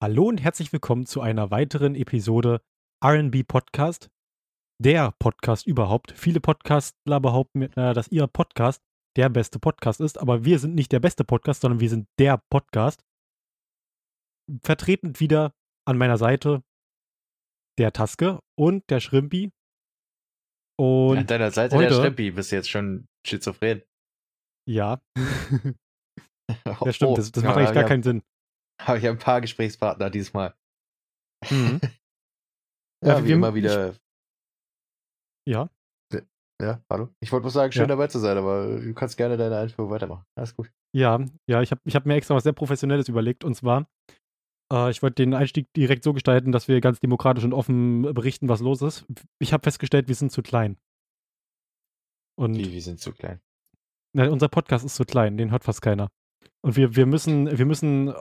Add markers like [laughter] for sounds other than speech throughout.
Hallo und herzlich willkommen zu einer weiteren Episode RB Podcast. Der Podcast überhaupt. Viele Podcastler behaupten, äh, dass ihr Podcast der beste Podcast ist, aber wir sind nicht der beste Podcast, sondern wir sind der Podcast. Vertretend wieder an meiner Seite der Taske und der Schrimpi. Und An deiner Seite heute, der Schrimpi, bist du jetzt schon schizophren. Ja, oh, [laughs] ja stimmt, das, das macht ja, eigentlich gar ja, keinen Sinn. Habe ich ein paar Gesprächspartner diesmal. Mhm. [laughs] Ja, Ja, wie wir- immer wieder. Ja, Ja, hallo. Ich wollte bloß sagen, schön Ja. dabei zu sein, aber du kannst gerne deine Einführung weitermachen. Alles gut. ja, ja, ich habe ich hab mir extra was sehr Professionelles überlegt und zwar, äh, ich wollte den Einstieg direkt so gestalten, dass wir ganz demokratisch und offen berichten, was los ist. Ich habe festgestellt, wir sind zu klein. Und Wie, wir sind zu klein. Nein, unser Podcast ist zu klein, den hört fast keiner. Und wir, wir, müssen, wir müssen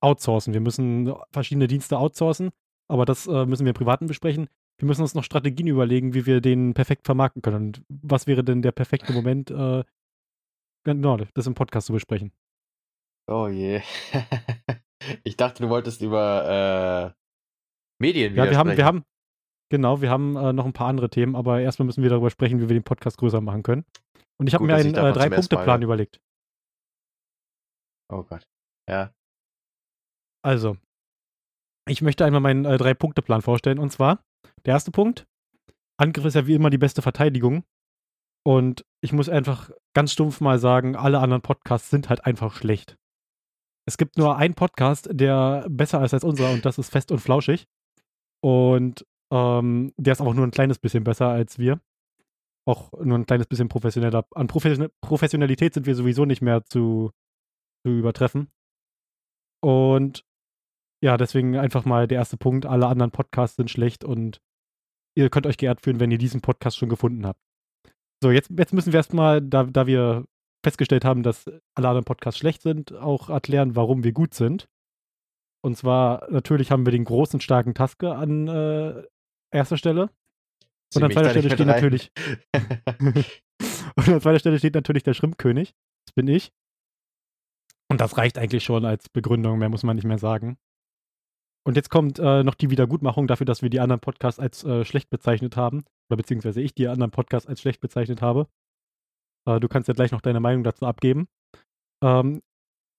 outsourcen, wir müssen verschiedene Dienste outsourcen, aber das äh, müssen wir im Privaten besprechen. Wir müssen uns noch Strategien überlegen, wie wir den perfekt vermarkten können. Und was wäre denn der perfekte Moment, äh, genau, das im Podcast zu besprechen? Oh je. [laughs] ich dachte, du wolltest über äh, Medien Ja, wir haben, wir haben, genau, wir haben äh, noch ein paar andere Themen, aber erstmal müssen wir darüber sprechen, wie wir den Podcast größer machen können. Und ich habe mir einen äh, Drei-Punkte-Plan überlegt. Oh Gott. Ja. Also, ich möchte einmal meinen äh, Drei-Punkte-Plan vorstellen. Und zwar, der erste Punkt, Angriff ist ja wie immer die beste Verteidigung. Und ich muss einfach ganz stumpf mal sagen, alle anderen Podcasts sind halt einfach schlecht. Es gibt nur einen Podcast, der besser ist als unserer und das ist Fest und Flauschig. Und ähm, der ist auch nur ein kleines bisschen besser als wir. Auch nur ein kleines bisschen professioneller. An Profession Professionalität sind wir sowieso nicht mehr zu, zu übertreffen. Und ja, deswegen einfach mal der erste Punkt. Alle anderen Podcasts sind schlecht und ihr könnt euch geehrt fühlen, wenn ihr diesen Podcast schon gefunden habt. So, jetzt, jetzt müssen wir erstmal, da, da wir festgestellt haben, dass alle anderen Podcasts schlecht sind, auch erklären, warum wir gut sind. Und zwar, natürlich haben wir den großen, starken Taske an äh, erster Stelle. Und an zweiter Stelle steht natürlich, [laughs] und an zweiter Stelle steht natürlich der Schrimpkönig. Das bin ich. Und das reicht eigentlich schon als Begründung, mehr muss man nicht mehr sagen. Und jetzt kommt äh, noch die Wiedergutmachung dafür, dass wir die anderen Podcasts als äh, schlecht bezeichnet haben. Oder beziehungsweise ich die anderen Podcasts als schlecht bezeichnet habe. Äh, du kannst ja gleich noch deine Meinung dazu abgeben. Ähm,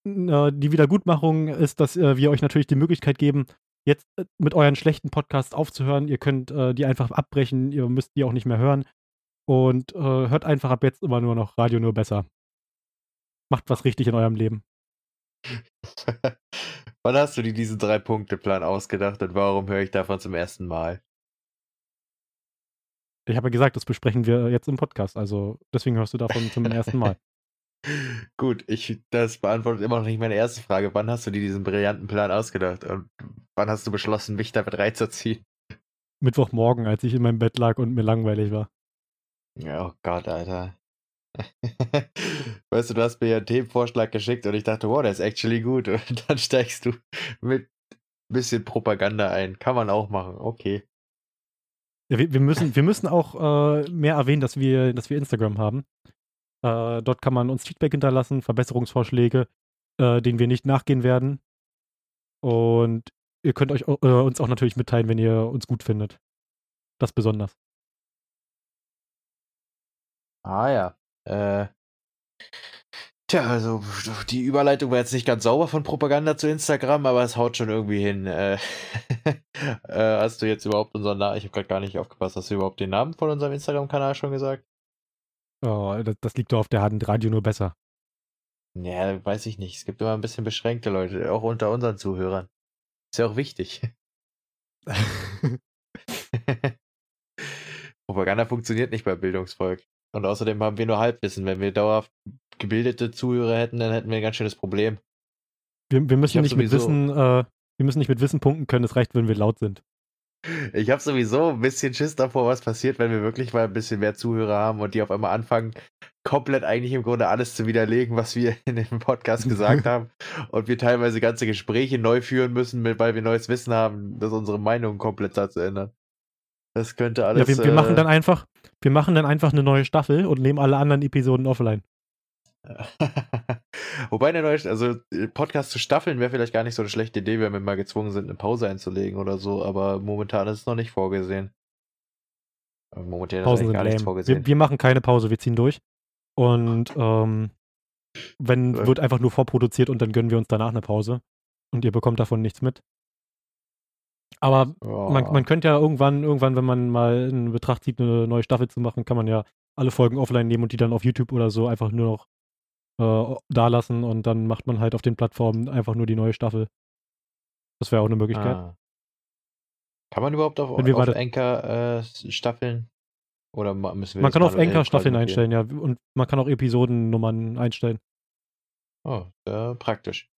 äh, die Wiedergutmachung ist, dass äh, wir euch natürlich die Möglichkeit geben, jetzt äh, mit euren schlechten Podcasts aufzuhören. Ihr könnt die einfach abbrechen, ihr müsst die auch nicht mehr hören. Und hört einfach ab jetzt immer nur noch Radio nur besser. Macht was richtig in eurem Leben. [laughs] Wann hast du dir diesen Drei-Punkte-Plan ausgedacht und warum höre ich davon zum ersten Mal? Ich habe ja gesagt, das besprechen wir jetzt im Podcast. Also deswegen hörst du davon zum ersten Mal. [laughs] Gut, ich, das beantwortet immer noch nicht meine erste Frage. Wann hast du dir diesen brillanten Plan ausgedacht und wann hast du beschlossen, mich damit reinzuziehen? Mittwochmorgen, als ich in meinem Bett lag und mir langweilig war. Ja, Oh Gott, Alter. Weißt du, du hast mir ja einen Themenvorschlag geschickt und ich dachte, wow, der ist actually gut. Und [laughs] dann steigst du mit ein bisschen Propaganda ein. Kann man auch machen, okay. Ja, wir, wir, müssen, wir müssen auch äh, mehr erwähnen, dass wir, dass wir Instagram haben. Äh, dort kann man uns Feedback hinterlassen, Verbesserungsvorschläge, äh, denen wir nicht nachgehen werden. Und ihr könnt euch, äh, uns auch natürlich mitteilen, wenn ihr uns gut findet. Das besonders. Ah ja. Äh, tja, also die Überleitung war jetzt nicht ganz sauber von Propaganda zu Instagram, aber es haut schon irgendwie hin. Äh, [laughs] äh, hast du jetzt überhaupt unseren Namen? Ich habe gerade gar nicht aufgepasst. Hast du überhaupt den Namen von unserem Instagram-Kanal schon gesagt? Oh, das, das liegt doch auf der Hand. Radio nur besser. Ja, weiß ich nicht. Es gibt immer ein bisschen beschränkte Leute, auch unter unseren Zuhörern. Ist ja auch wichtig. [laughs] [laughs] Propaganda funktioniert nicht bei Bildungsvolk. Und außerdem haben wir nur Halbwissen. Wenn wir dauerhaft gebildete Zuhörer hätten, dann hätten wir ein ganz schönes Problem. wir, wir müssen nicht mit Wissen, äh, wir müssen nicht mit Wissen punkten können. Es reicht, wenn wir laut sind. Ich habe sowieso ein bisschen Schiss davor, was passiert, wenn wir wirklich mal ein bisschen mehr Zuhörer haben und die auf einmal anfangen, komplett eigentlich im Grunde alles zu widerlegen, was wir in dem Podcast gesagt haben. [laughs] Und wir teilweise ganze Gespräche neu führen müssen, weil wir neues Wissen haben, dass unsere Meinung komplett dazu ändern. Das könnte alles. ja, wir, wir äh, machen dann einfach, wir machen dann einfach eine neue Staffel und nehmen alle anderen Episoden offline. [laughs] Wobei in der neuen, also äh, Podcast zu staffeln wäre vielleicht gar nicht so eine schlechte Idee, wenn wir mal gezwungen sind, eine Pause einzulegen oder so, aber momentan ist es noch nicht vorgesehen. Momentan Pausen ist gar nichts vorgesehen. Wir, wir, machen keine Pause, wir ziehen durch. Und ähm, wenn, ja. wird einfach nur vorproduziert und dann gönnen wir uns danach eine Pause. Und ihr bekommt davon nichts mit. Aber oh. man, man könnte ja irgendwann, irgendwann, wenn man mal in Betracht zieht, eine neue Staffel zu machen, kann man ja alle Folgen offline nehmen und die dann auf YouTube oder so einfach nur noch äh, da lassen und dann macht man halt auf den Plattformen einfach nur die neue Staffel. Das wäre auch eine Möglichkeit. Ah. Kann man überhaupt auf, auf Anchor äh, staffeln? Oder müssen wir Man kann auf Anchor Staffeln einstellen, ja. Und man kann auch Episodennummern einstellen. Oh, äh, praktisch.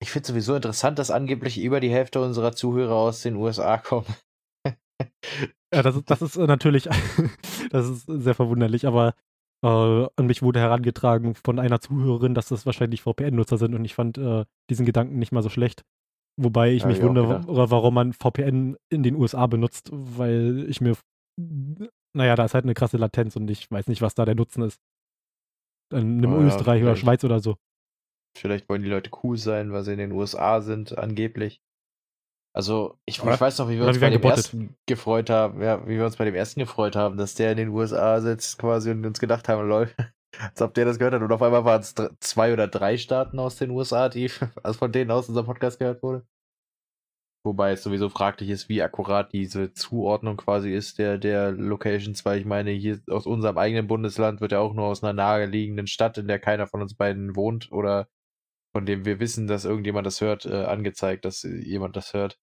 Ich finde sowieso interessant, dass angeblich über die Hälfte unserer Zuhörer aus den USA kommen. [laughs] ja, das ist, das ist äh, natürlich, [laughs] das ist sehr verwunderlich, aber äh, an mich wurde herangetragen von einer Zuhörerin, dass das wahrscheinlich VPN-Nutzer sind und ich fand äh, diesen Gedanken nicht mal so schlecht. Wobei ich ja, mich wundere, warum man VPN in den USA benutzt, weil ich mir, naja, da ist halt eine krasse Latenz und ich weiß nicht, was da der Nutzen ist. In einem oh, Österreich ja, oder Schweiz oder so. Vielleicht wollen die Leute cool sein, weil sie in den USA sind, angeblich. Also, ich, ich weiß noch, wie wir uns bei dem gebottet. ersten gefreut haben, ja, wie wir uns bei dem ersten gefreut haben, dass der in den USA sitzt quasi und uns gedacht haben, lol, [laughs] als ob der das gehört hat. Und auf einmal waren es zwei oder drei Staaten aus den USA, die [laughs] also von denen aus unser Podcast gehört wurde. Wobei es sowieso fraglich ist, wie akkurat diese Zuordnung quasi ist der, der Locations, weil ich meine, hier aus unserem eigenen Bundesland wird ja auch nur aus einer naheliegenden Stadt, in der keiner von uns beiden wohnt oder von dem wir wissen, dass irgendjemand das hört, äh, angezeigt, dass jemand das hört.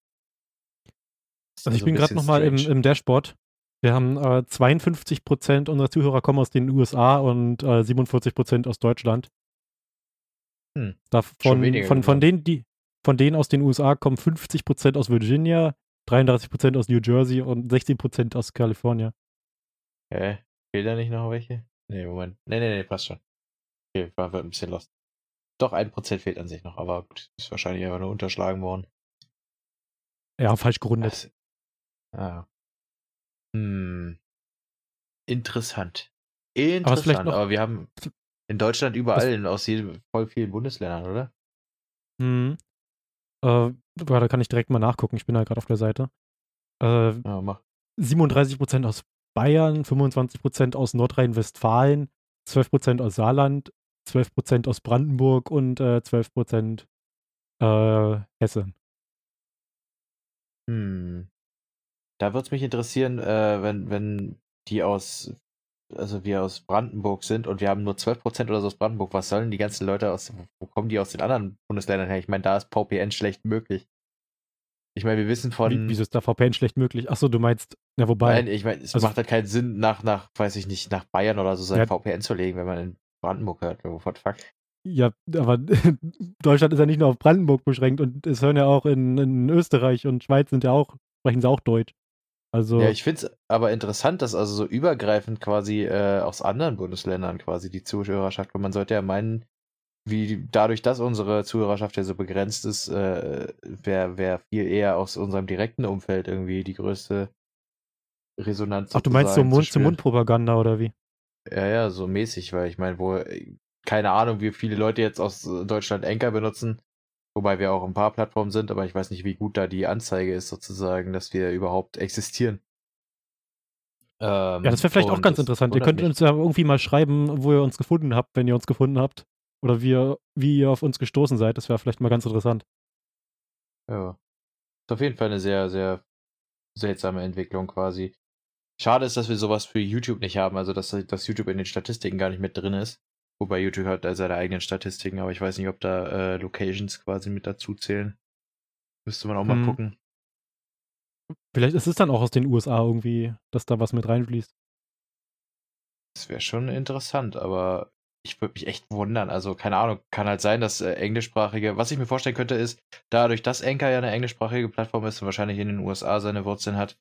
Das also ich bin gerade nochmal im, im Dashboard. Wir haben äh, 52% unserer Zuhörer kommen aus den USA und äh, 47% aus Deutschland. Hm. Davon, von, von, denen, die, von denen aus den USA kommen 50% aus Virginia, 33% aus New Jersey und 16% aus Kalifornien. Hä? Fehlt da nicht noch welche? Nee, Moment. Nee, nee, nee, passt schon. Okay, war ein bisschen lost. Doch, ein Prozent fehlt an sich noch, aber gut, ist wahrscheinlich einfach nur unterschlagen worden. Ja, falsch gerundet. Das, ah. Hm. Interessant. Interessant, aber, aber, wir haben in Deutschland überall aus jedem, voll vielen Bundesländern, oder? Hm. Äh, da kann ich direkt mal nachgucken, ich bin da gerade auf der Seite. Äh, ja, mach. 37% aus Bayern, 25% aus Nordrhein-Westfalen, 12% aus Saarland, 12% aus Brandenburg und äh, 12% äh, Hessen. Hm. Da würde es mich interessieren, äh, wenn, wenn die aus, also wir aus Brandenburg sind und wir haben nur 12% oder so aus Brandenburg, was sollen die ganzen Leute aus, wo kommen die aus den anderen Bundesländern her? Ich meine, da ist VPN schlecht möglich. Ich meine, wir wissen von. Wie, wieso ist da VPN schlecht möglich? Achso, du meinst, ja, wobei. Nein, ich meine, es also, macht halt keinen Sinn, nach, nach, weiß ich nicht, nach Bayern oder so sein ja, VPN zu legen, wenn man in Brandenburg hört. What the fuck? Ja, aber [laughs] Deutschland ist ja nicht nur auf Brandenburg beschränkt und es hören ja auch in, in Österreich und Schweiz sind ja auch, sprechen sie auch Deutsch. Also. Ja, ich finde es aber interessant, dass also so übergreifend quasi äh, aus anderen Bundesländern quasi die Zuhörerschaft, weil man sollte ja meinen, wie dadurch, dass unsere Zuhörerschaft ja so begrenzt ist, äh, wäre wär viel eher aus unserem direkten Umfeld irgendwie die größte Resonanz. Ach, du meinst so Mund-zu-Mund-Propaganda oder wie? Ja, ja, so mäßig, weil ich meine, wo, keine Ahnung, wie viele Leute jetzt aus Deutschland Anchor benutzen, wobei wir auch ein paar Plattformen sind, aber ich weiß nicht, wie gut da die Anzeige ist, sozusagen, dass wir überhaupt existieren. Ähm, ja, das wäre vielleicht auch ganz interessant. Ihr könnt mich. uns ja irgendwie mal schreiben, wo ihr uns gefunden habt, wenn ihr uns gefunden habt. Oder wie ihr, wie ihr auf uns gestoßen seid. Das wäre vielleicht mal ganz interessant. Ja. Ist auf jeden Fall eine sehr, sehr seltsame Entwicklung quasi. Schade ist, dass wir sowas für YouTube nicht haben, also dass, dass YouTube in den Statistiken gar nicht mit drin ist. Wobei YouTube hat seine eigenen Statistiken, aber ich weiß nicht, ob da äh, Locations quasi mit dazu zählen. Müsste man auch mal hm. gucken. Vielleicht ist es dann auch aus den USA irgendwie, dass da was mit reinfließt. Das wäre schon interessant, aber ich würde mich echt wundern. Also, keine Ahnung, kann halt sein, dass äh, englischsprachige, was ich mir vorstellen könnte, ist, dadurch, dass Anchor ja eine englischsprachige Plattform ist und wahrscheinlich in den USA seine Wurzeln hat,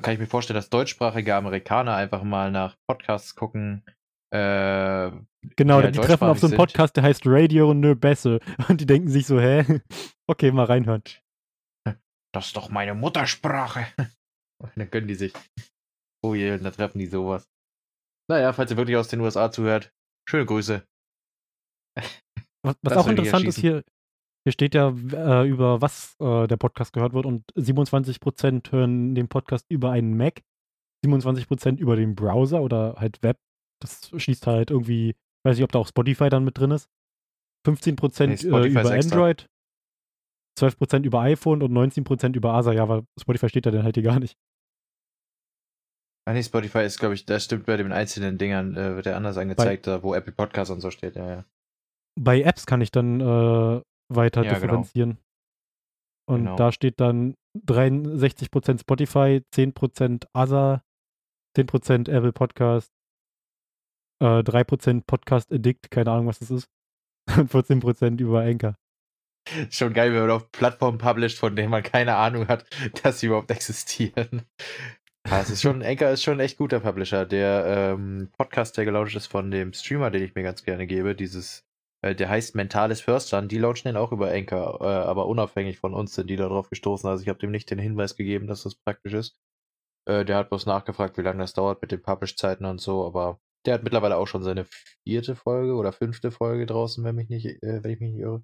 kann ich mir vorstellen, dass deutschsprachige Amerikaner einfach mal nach Podcasts gucken. Äh, genau, die, halt die treffen auf so einen Podcast, der heißt Radio Nö Bessel. [laughs] Und die denken sich so, hä? [laughs] Okay, mal reinhören. Das ist doch meine Muttersprache. [laughs] Und dann können die sich. Oh je, da treffen die sowas. Naja, falls ihr wirklich aus den USA zuhört, schöne Grüße. Was, was auch interessant ist hier, hier steht ja, äh, über was äh, der Podcast gehört wird und 27% hören den Podcast über einen Mac, 27% über den Browser oder halt Web. Das schließt halt irgendwie, weiß nicht, ob da auch Spotify dann mit drin ist. 15% nee, äh, über Android, 12% über iPhone und 19% über ASA. Ja, weil Spotify steht da dann halt hier gar nicht. Ah nee, Spotify ist, glaube ich, das stimmt bei den einzelnen Dingern, äh, wird ja anders angezeigt, bei, da wo Apple Podcasts und so steht, ja, ja. Bei Apps kann ich dann äh, weiter ja, genau. differenzieren. Genau. Und genau. da steht dann 63% Spotify, 10% ASA, 10% Apple Podcast, äh, 3% Podcast Addict, keine Ahnung, was das ist, [laughs] und 14% über Anchor. Schon geil, wenn man auf Plattformen published, von denen man keine Ahnung hat, [laughs] dass sie überhaupt existieren. Ja, es ist schon, [laughs] Anchor ist schon ein echt guter Publisher. Der ähm, Podcast, der gelauncht ist von dem Streamer, den ich mir ganz gerne gebe, dieses, äh, der heißt Mentales Förstern, die launchen den auch über Anchor, äh, aber unabhängig von uns sind die da drauf gestoßen. Also ich habe dem nicht den Hinweis gegeben, dass das praktisch ist. Äh, der hat bloß nachgefragt, wie lange das dauert mit den Publish-Zeiten und so, aber der hat mittlerweile auch schon seine vierte Folge oder fünfte Folge draußen, wenn, mich nicht, äh, wenn ich mich nicht irre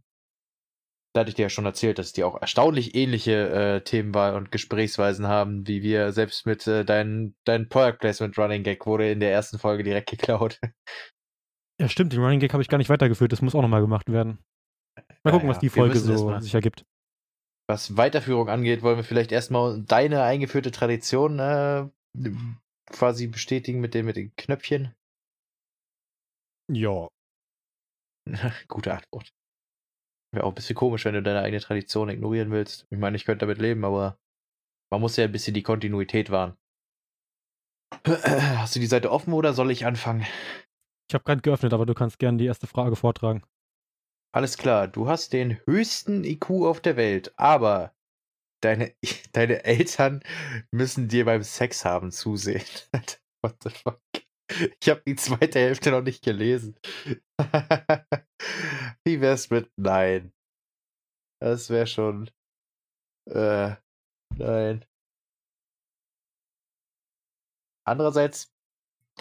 da hatte ich dir ja schon erzählt, dass die auch erstaunlich ähnliche äh, Themenwahl und Gesprächsweisen haben, wie wir selbst mit äh, deinem dein Product Placement Running Gag wurde in der ersten Folge direkt geklaut. [laughs] Ja, stimmt, den Running Gag habe ich gar nicht weitergeführt, das muss auch nochmal gemacht werden. Mal gucken, ja, was die Folge so sich ergibt. Was Weiterführung angeht, wollen wir vielleicht erstmal deine eingeführte Tradition äh, quasi bestätigen mit den, mit den Knöpfchen. Ja. [laughs] Gute Antwort. Wäre auch ein bisschen komisch, wenn du deine eigene Tradition ignorieren willst. Ich meine, ich könnte damit leben, aber man muss ja ein bisschen die Kontinuität wahren. [clears throat] Hast du die Seite offen oder soll ich anfangen? Ich habe gerade geöffnet, aber du kannst gerne die erste Frage vortragen. Alles klar, du hast den höchsten IQ auf der Welt, aber deine, [laughs] deine Eltern müssen dir beim Sex haben zusehen. [laughs] What the fuck? Ich habe die zweite Hälfte noch nicht gelesen. [laughs] Wie wär's mit Nein? Das wäre schon. Äh, nein. Andererseits,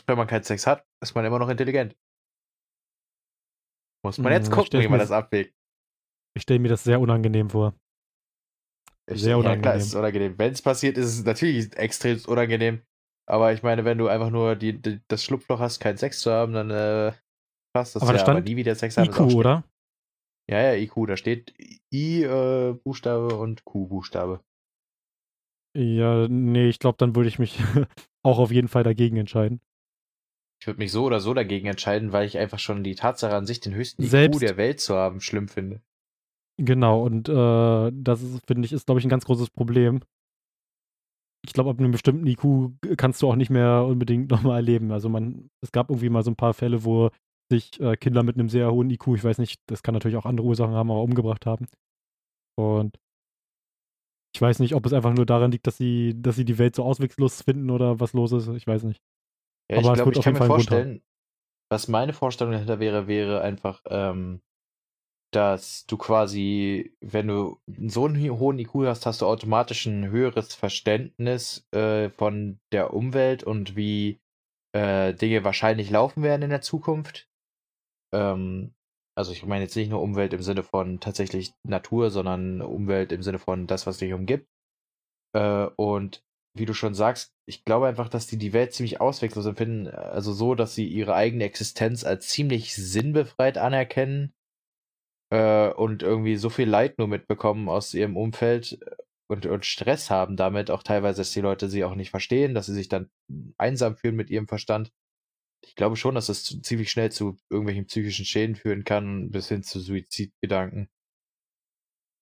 wenn man keinen Sex hat, ist man immer noch intelligent. Muss man jetzt hm, gucken, wie man das abwägt. Ich stelle mir das sehr unangenehm vor. Sehr unangenehm. Ja, klar, ist es unangenehm. Wenn es passiert, ist es natürlich extrem unangenehm. Aber ich meine, wenn du einfach nur die, die, das Schlupfloch hast, keinen Sex zu haben, dann äh, passt das aber ja. Da aber nie wieder Sex haben. IQ, oder? Ja, ja, IQ. Da steht I-Buchstabe äh, und Q-Buchstabe. Ja, nee, ich glaube, dann würde ich mich [laughs] auch auf jeden Fall dagegen entscheiden. Ich würde mich so oder so dagegen entscheiden, weil ich einfach schon die Tatsache an sich, den höchsten Selbst, IQ der Welt zu haben, schlimm finde. Genau, und äh, das finde ich, ist, glaube ich, ein ganz großes Problem ich glaube, ab einem bestimmten IQ kannst du auch nicht mehr unbedingt [laughs] nochmal erleben. Also man, es gab irgendwie mal so ein paar Fälle, wo sich äh, Kinder mit einem sehr hohen IQ, ich weiß nicht, das kann natürlich auch andere Ursachen haben, aber umgebracht haben. Und ich weiß nicht, ob es einfach nur daran liegt, dass sie, dass sie die Welt so ausweglos finden oder was los ist. Ich weiß nicht. Ja, aber ich glaube, ich kann mir vorstellen, was meine Vorstellung dahinter wäre, wäre einfach, ähm, dass du quasi, wenn du so einen hohen IQ hast, hast du automatisch ein höheres Verständnis äh, von der Umwelt und wie äh, Dinge wahrscheinlich laufen werden in der Zukunft. Ähm, also ich meine jetzt nicht nur Umwelt im Sinne von tatsächlich Natur, sondern Umwelt im Sinne von das, was dich umgibt. Äh, und wie du schon sagst, ich glaube einfach, dass die die Welt ziemlich ausweglos empfinden, also so, dass sie ihre eigene Existenz als ziemlich sinnbefreit anerkennen äh, und irgendwie so viel Leid nur mitbekommen aus ihrem Umfeld äh, und, und Stress haben damit, auch teilweise, dass die Leute sie auch nicht verstehen, dass sie sich dann einsam fühlen mit ihrem Verstand. Ich glaube schon, dass das ziemlich schnell zu irgendwelchen psychischen Schäden führen kann, bis hin zu Suizidgedanken.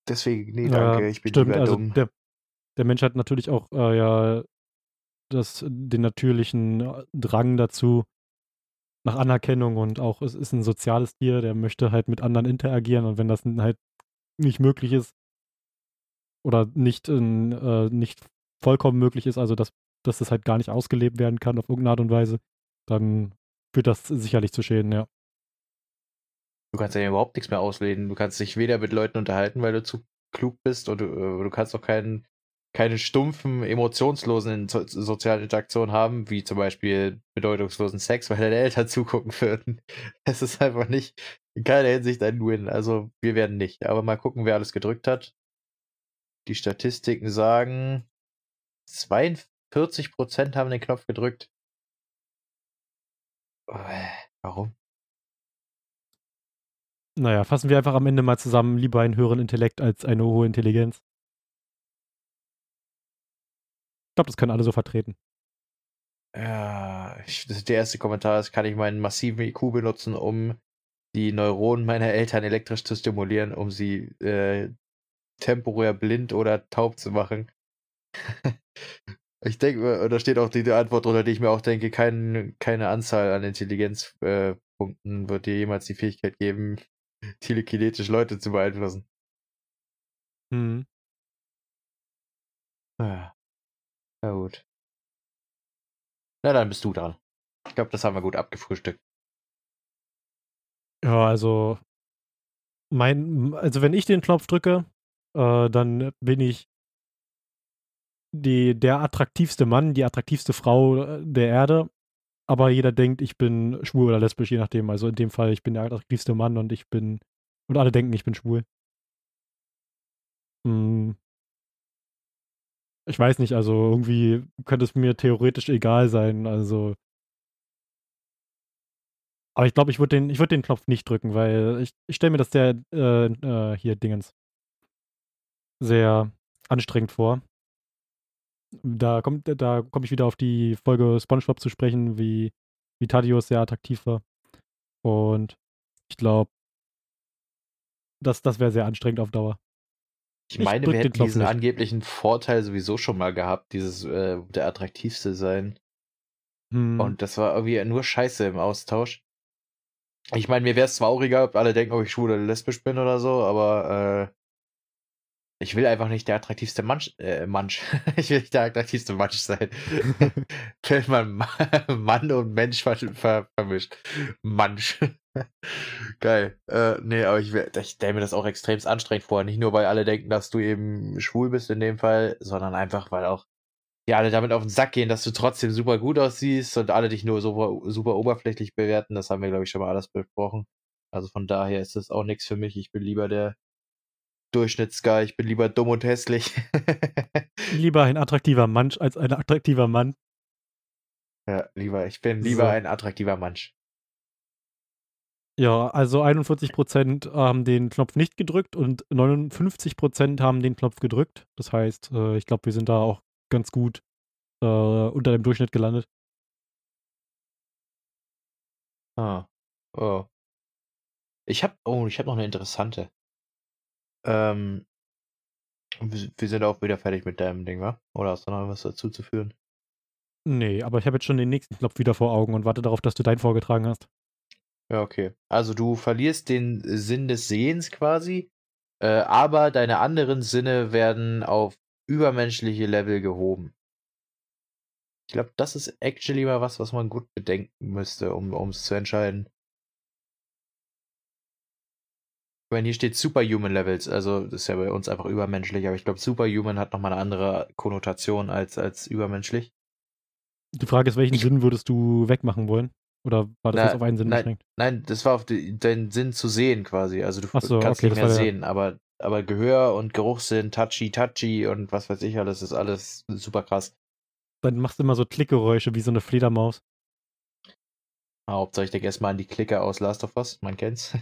Deswegen, nee, danke, ja, ich bin stimmt, lieber also dumm. Der, der Mensch hat natürlich auch äh, ja das, den natürlichen äh, Drang dazu, nach Anerkennung und auch es ist ein soziales Tier, der möchte halt mit anderen interagieren und wenn das halt nicht möglich ist oder nicht, in, äh, nicht vollkommen möglich ist, also dass, dass das halt gar nicht ausgelebt werden kann auf irgendeine Art und Weise, dann führt das sicherlich zu Schäden, ja. Du kannst ja überhaupt nichts mehr ausleben. Du kannst dich weder mit Leuten unterhalten, weil du zu klug bist und du, äh, du kannst auch keinen keine stumpfen, emotionslosen so sozialen Interaktionen haben, wie zum Beispiel bedeutungslosen Sex, weil deine Eltern [laughs] zugucken würden. Es ist einfach nicht in keiner Hinsicht ein Win. Also wir werden nicht. Aber mal gucken, wer alles gedrückt hat. Die Statistiken sagen, 42% haben den Knopf gedrückt. Äh, warum? Naja, fassen wir einfach am Ende mal zusammen, lieber einen höheren Intellekt als eine hohe Intelligenz. Glaube, das können alle so vertreten. Ja, ich, das ist der erste Kommentar ist, kann ich meinen massiven IQ benutzen, um die Neuronen meiner Eltern elektrisch zu stimulieren, um sie äh, temporär blind oder taub zu machen. [laughs] ich denke, da steht auch die, Antwort drunter, die ich mir auch denke, kein, keine Anzahl an Intelligenzpunkten äh, wird dir jemals die Fähigkeit geben, [laughs] telekinetisch Leute zu beeinflussen. Hm. Ja. Na gut. Na, dann bist du dran. Ich glaube, das haben wir gut abgefrühstückt. Ja, also mein, also wenn ich den Knopf drücke, äh, dann bin ich die, der attraktivste Mann, die attraktivste Frau äh, der Erde. Aber jeder denkt, ich bin schwul oder lesbisch, je nachdem. Also in dem Fall, ich bin der attraktivste Mann und ich bin. Und alle denken, ich bin schwul. Hm, ich weiß nicht, also irgendwie könnte es mir theoretisch egal sein. Also. Aber ich glaube, ich würde den, würd den Knopf nicht drücken, weil ich, ich stelle mir das sehr, äh, äh, hier Dingens, sehr anstrengend vor. Da kommt, da komme ich wieder auf die Folge SpongeBob zu sprechen, wie, wie Thaddeus sehr attraktiv war. Und ich glaube, das, das wäre sehr anstrengend auf Dauer. Ich meine, wir hätten diesen nicht. angeblichen Vorteil sowieso schon mal gehabt, dieses äh, der attraktivste sein. Hm. Und das war irgendwie nur Scheiße im Austausch. Ich meine, mir wäre es zwar auch egal, ob alle denken, ob ich schwul oder lesbisch bin oder so, aber äh, ich will einfach nicht der attraktivste Mansch, äh, Mansch. [laughs] ich will nicht der attraktivste Mansch sein. [laughs] Wenn man [laughs] Mann und Mensch ver ver vermischt. Mansch. Geil. Äh, nee, aber ich, ich stelle mir das auch extremst anstrengend vor. Nicht nur, weil alle denken, dass du eben schwul bist in dem Fall, sondern einfach, weil auch die alle damit auf den Sack gehen, dass du trotzdem super gut aussiehst und alle dich nur super, super oberflächlich bewerten. Das haben wir, glaube ich, schon mal alles besprochen. Also von daher ist das auch nichts für mich. Ich bin lieber der Durchschnittsguy. Ich bin lieber dumm und hässlich. [laughs] lieber ein attraktiver Mensch als ein attraktiver Mann. Ja, lieber. Ich bin lieber so. ein attraktiver Mensch. Ja, also 41% haben den Knopf nicht gedrückt und 59% haben den Knopf gedrückt. Das heißt, äh, ich glaube, wir sind da auch ganz gut äh, unter dem Durchschnitt gelandet. Ah. Oh. Ich habe oh, ich habe noch eine interessante. Ähm, wir sind auch wieder fertig mit deinem Ding, wa? Oder hast du noch was dazu zu führen? Nee, aber ich habe jetzt schon den nächsten Knopf wieder vor Augen und warte darauf, dass du deinen vorgetragen hast. Ja, okay. Also du verlierst den Sinn des Sehens quasi, äh, aber deine anderen Sinne werden auf übermenschliche Level gehoben. Ich glaube, das ist actually mal was, was man gut bedenken müsste, um es zu entscheiden. Ich meine, hier steht Superhuman Levels, also das ist ja bei uns einfach übermenschlich, aber ich glaube, Superhuman hat nochmal eine andere Konnotation als, als übermenschlich. Die Frage ist, welchen ich, Sinn würdest du wegmachen wollen? Oder war das na, jetzt auf einen Sinn nein, beschränkt? Nein, das war auf die, deinen Sinn zu sehen quasi. Also du so, kannst okay, nicht mehr sehen, ja. aber, aber Gehör und Geruchssinn, Touchy, Touchy und was weiß ich alles, ist alles super krass. Dann machst du immer so Klickgeräusche wie so eine Fledermaus. Ah, Hauptsache ich denke erstmal an die Klicker aus Last of Us, man kennt's.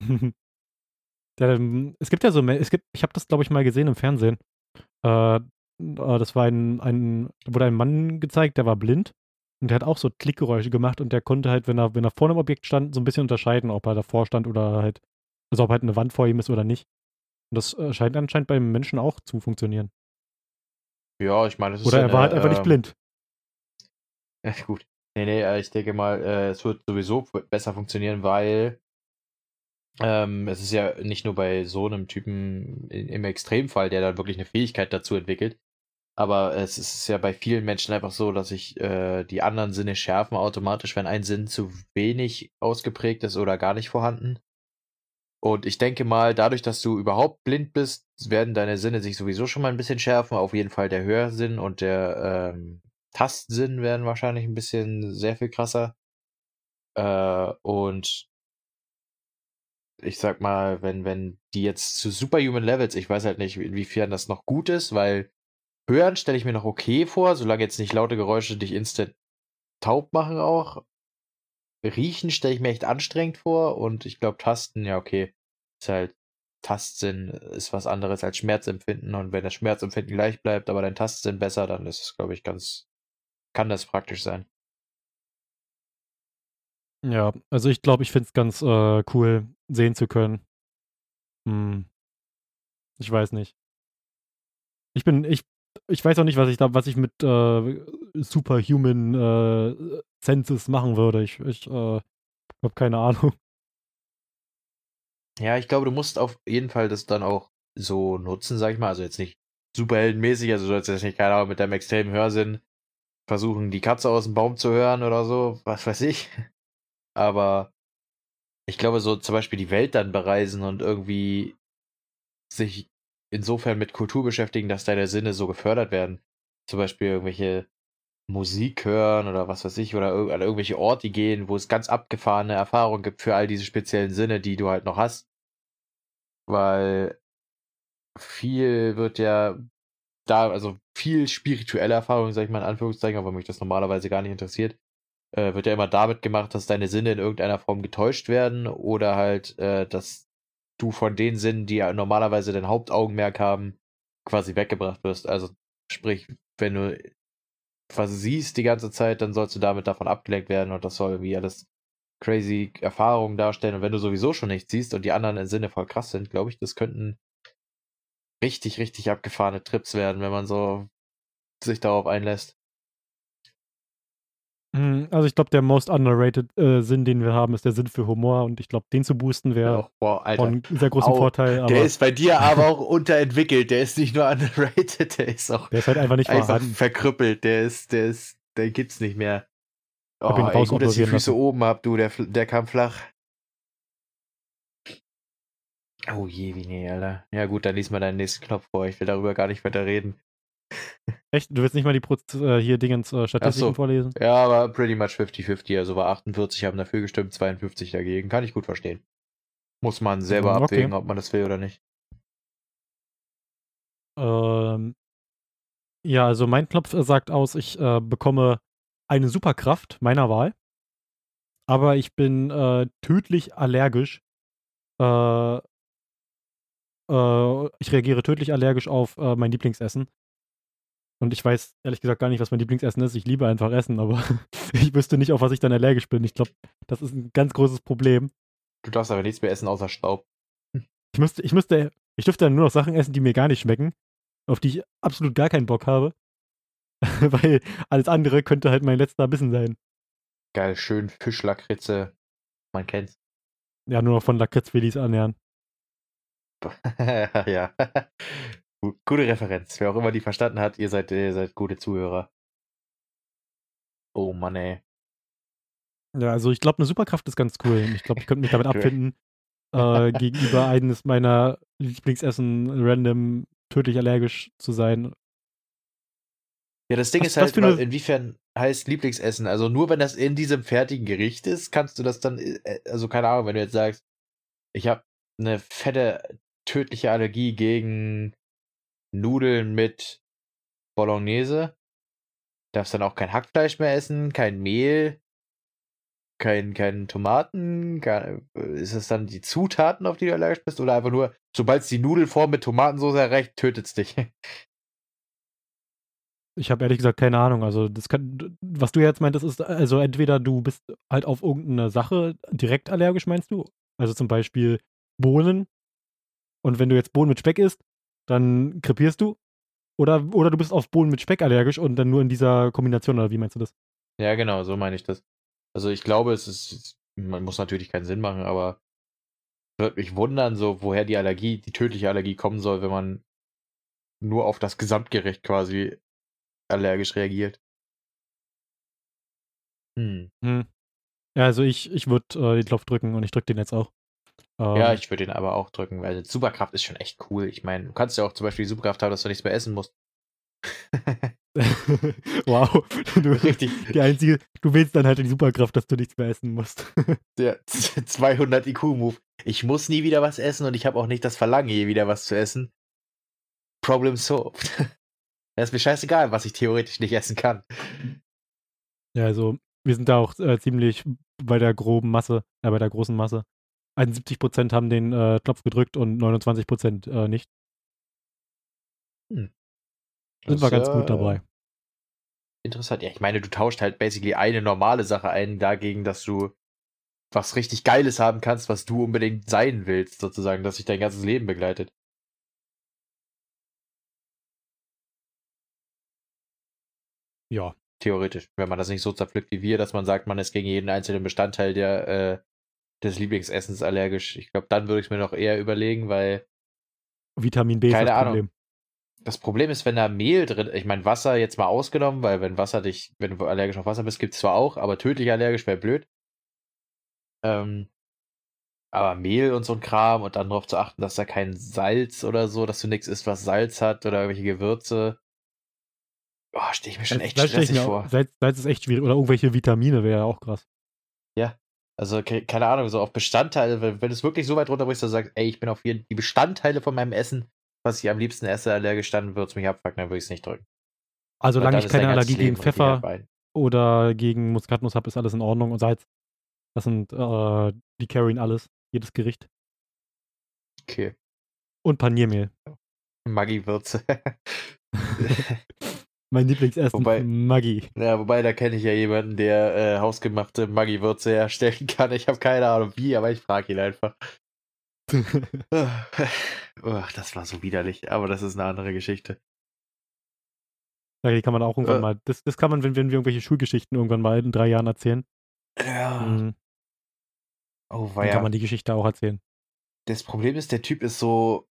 [laughs] Ähm, es gibt ja so, es gibt, ich habe das glaube ich mal gesehen im Fernsehen. Äh, äh, das war ein, ein, wurde ein Mann gezeigt, der war blind und der hat auch so Klickgeräusche gemacht und der konnte halt, wenn er, wenn er vor einem Objekt stand, so ein bisschen unterscheiden, ob er davor stand oder halt, also ob halt eine Wand vor ihm ist oder nicht. Und das äh, scheint anscheinend beim Menschen auch zu funktionieren. Ja, ich meine, es ist Oder er war halt einfach nicht ähm, blind. [laughs] Ja, gut. Nee, nee, äh, ich denke mal, äh, es wird sowieso besser funktionieren, weil ähm, es ist ja nicht nur bei so einem Typen im Extremfall, der dann wirklich eine Fähigkeit dazu entwickelt, aber es ist ja bei vielen Menschen einfach so, dass sich äh, die anderen Sinne schärfen automatisch, wenn ein Sinn zu wenig ausgeprägt ist oder gar nicht vorhanden. Und ich denke mal, dadurch, dass du überhaupt blind bist, werden deine Sinne sich sowieso schon mal ein bisschen schärfen. Auf jeden Fall der Hörsinn und der ähm, Tastsinn werden wahrscheinlich ein bisschen sehr viel krasser. Äh, und ich sag mal, wenn, wenn die jetzt zu Superhuman Levels, ich weiß halt nicht, inwiefern das noch gut ist, weil hören stelle ich mir noch okay vor, solange jetzt nicht laute Geräusche dich instant taub machen auch. Riechen stelle ich mir echt anstrengend vor und ich glaube, Tasten, ja, okay. Ist halt, Tastsinn ist was anderes als Schmerzempfinden und wenn das Schmerzempfinden gleich bleibt, aber dein Tastsinn besser, dann ist es, glaube ich, ganz, kann das praktisch sein. Ja, also ich glaube, ich finde es ganz äh, cool, sehen zu können. Hm. Ich weiß nicht. Ich bin, ich, ich weiß auch nicht, was ich da, was ich mit äh, Superhuman äh, Senses machen würde. Ich, ich äh, habe keine Ahnung. Ja, ich glaube, du musst auf jeden Fall das dann auch so nutzen, sag ich mal. Also jetzt nicht superheldenmäßig, also du sollst jetzt nicht, keine Ahnung, mit deinem extremen Hörsinn versuchen, die Katze aus dem Baum zu hören oder so, was weiß ich. [laughs] Aber ich glaube, so zum Beispiel die Welt dann bereisen und irgendwie sich insofern mit Kultur beschäftigen, dass deine Sinne so gefördert werden. Zum Beispiel irgendwelche Musik hören oder was weiß ich, oder an irgendwelche Orte gehen, wo es ganz abgefahrene Erfahrungen gibt für all diese speziellen Sinne, die du halt noch hast. Weil viel wird ja da, also viel spirituelle Erfahrung, sag ich mal in Anführungszeichen, aber mich das normalerweise gar nicht interessiert, äh, wird ja immer damit gemacht, dass deine Sinne in irgendeiner Form getäuscht werden oder halt, äh, dass du von den Sinnen, die ja normalerweise dein Hauptaugenmerk haben, quasi weggebracht wirst. Also sprich, wenn du was siehst die ganze Zeit, dann sollst du damit davon abgelenkt werden und das soll irgendwie alles crazy Erfahrungen darstellen. Und wenn du sowieso schon nichts siehst und die anderen im Sinne voll krass sind, glaube ich, das könnten richtig, richtig abgefahrene Trips werden, wenn man so sich darauf einlässt. Hm, also ich glaube, der most underrated äh, Sinn, den wir haben, ist der Sinn für Humor und ich glaube, den zu boosten wäre oh, von sehr großem Au, Vorteil. der ist bei dir aber auch unterentwickelt. Der ist nicht nur [laughs] underrated, der ist auch der ist halt einfach nicht einfach verkrüppelt. Der ist, der ist, der gibt's nicht mehr. Oh, ihn ey, gut, dass ich die Füße lassen. oben hab, du, der, der kam flach. Oh je, wie nee, Alter. Ja gut, dann lies mal deinen nächsten Knopf vor. Ich will darüber gar nicht weiter reden. Echt? Du willst nicht mal die Proz äh, hier Dingens äh, Statistiken so. vorlesen? Ja, aber pretty much 50-50. Also war 48 haben dafür gestimmt, 52 dagegen. Kann ich gut verstehen. Muss man selber okay. abwägen, ob man das will oder nicht. Ähm, ja, also mein Knopf sagt aus, ich äh, bekomme eine Superkraft meiner Wahl. Aber ich bin äh, tödlich allergisch. Äh, äh, ich reagiere tödlich allergisch auf äh, mein Lieblingsessen. Und ich weiß ehrlich gesagt gar nicht, was mein Lieblingsessen ist. Ich liebe einfach Essen, aber [laughs] ich wüsste nicht, auf was ich dann allergisch bin. Ich glaube, das ist ein ganz großes Problem. Du darfst aber nichts mehr essen außer Staub. Ich müsste, ich müsste, ich dürfte dann nur noch Sachen essen, die mir gar nicht schmecken, auf die ich absolut gar keinen Bock habe. [laughs] Weil alles andere könnte halt mein letzter Bissen sein. Geil, schön Fischlakritze. Man kennt's. Ja, nur noch von Lakritzwillis ernähren. [laughs] ja. Gute Referenz. Wer auch immer die verstanden hat, ihr seid, ihr seid gute Zuhörer. Oh Mann, ey. Ja, also ich glaube, eine Superkraft ist ganz cool. Ich glaube, ich könnte mich damit [laughs] abfinden, äh, gegenüber [laughs] eines meiner Lieblingsessen random tödlich allergisch zu sein. Ja, das Ding was, ist halt, eine... inwiefern heißt Lieblingsessen? Also nur wenn das in diesem fertigen Gericht ist, kannst du das dann, äh, also keine Ahnung, wenn du jetzt sagst, ich habe eine fette tödliche Allergie gegen Nudeln mit Bolognese. Darfst dann auch kein Hackfleisch mehr essen, kein Mehl, kein, kein Tomaten. Kein, ist es dann die Zutaten, auf die du allergisch bist? Oder einfach nur, sobald es die Nudelform mit Tomatensauce erreicht, tötet es dich? [laughs] Ich habe ehrlich gesagt keine Ahnung. Also, das kann, was du jetzt meintest, ist, also entweder du bist halt auf irgendeine Sache direkt allergisch, meinst du? Also zum Beispiel Bohnen. Und wenn du jetzt Bohnen mit Speck isst, dann krepierst du. Oder, oder du bist auf Bohnen mit Speck allergisch und dann nur in dieser Kombination, oder wie meinst du das? Ja, genau, so meine ich das. Also ich glaube, es ist, man muss natürlich keinen Sinn machen, aber würde mich wundern, so woher die Allergie, die tödliche Allergie kommen soll, wenn man nur auf das Gesamtgericht quasi allergisch reagiert. Hm. hm. Ja, also ich, ich würde äh, den Knopf drücken und ich drücke den jetzt auch. Ähm, Ja, ich würde ihn aber auch drücken, weil Superkraft ist schon echt cool. Ich meine, du kannst ja auch zum Beispiel die Superkraft haben, dass du nichts mehr essen musst. [laughs] wow. Du, [laughs] Richtig. Die einzige, du willst dann halt die Superkraft, dass du nichts mehr essen musst. Der 200 IQ-Move. Ich muss nie wieder was essen und ich habe auch nicht das Verlangen, je wieder was zu essen. Problem solved. Es [laughs] ist mir scheißegal, was ich theoretisch nicht essen kann. Ja, also wir sind da auch äh, ziemlich bei der groben Masse, äh, bei der großen Masse. 71% haben den äh, Knopf gedrückt und 29% äh, nicht. Hm. Sind wir ganz ja, gut dabei. Interessant. Ja, ich meine, du tauscht halt basically eine normale Sache ein, dagegen, dass du was richtig Geiles haben kannst, was du unbedingt sein willst, sozusagen, dass sich dein ganzes Leben begleitet. Ja. Theoretisch, wenn man das nicht so zerpflückt wie wir, dass man sagt, man ist gegen jeden einzelnen Bestandteil der, äh, des Lieblingsessens allergisch. Ich glaube, dann würde ich es mir noch eher überlegen, weil Vitamin B ist Keine das Ahnung. Problem. das Problem ist, wenn da Mehl drin, ich meine, Wasser jetzt mal ausgenommen, weil wenn Wasser dich, wenn du allergisch auf Wasser bist, gibt es zwar auch, aber tödlich allergisch wäre blöd. Ähm, aber Mehl und so ein Kram und dann darauf zu achten, dass da kein Salz oder so, dass du nichts isst, was Salz hat oder irgendwelche Gewürze. Oh, stehe ich mir schon echt Salz stressig mir vor. Salz, Salz ist echt schwierig. Oder irgendwelche Vitamine wäre ja auch krass. Also, ke keine Ahnung, so auf Bestandteile, wenn, wenn du es wirklich so weit runterbrichst, dass du sagst, ey, ich bin auf jeden, die Bestandteile von meinem Essen, was ich am liebsten esse, allergisch, dann würde es mich abfucken, dann würde ich es nicht drücken. Also solange ich keine Allergie gegen Pfeffer oder gegen Muskatnuss habe, ist alles in Ordnung. Und Salz, das sind, äh, die carryen alles. Jedes Gericht. Okay. Und Paniermehl. Maggi-Würze. [laughs] [laughs] mein Lieblingsessen, Wobei- Maggi. ja, wobei, da kenne ich ja jemanden, der äh, hausgemachte Maggi-Würze herstellen kann. Ich habe keine Ahnung wie, aber ich frage ihn einfach. [laughs] Ach, das war so widerlich, aber das ist eine andere Geschichte. Ja, die kann man auch irgendwann Äh. mal. Das, das kann man, wenn, wenn wir irgendwelche Schulgeschichten irgendwann mal in drei Jahren erzählen. Ja. Mhm, Oh, dann weia. kann man die Geschichte auch erzählen. Das Problem ist, der Typ ist so,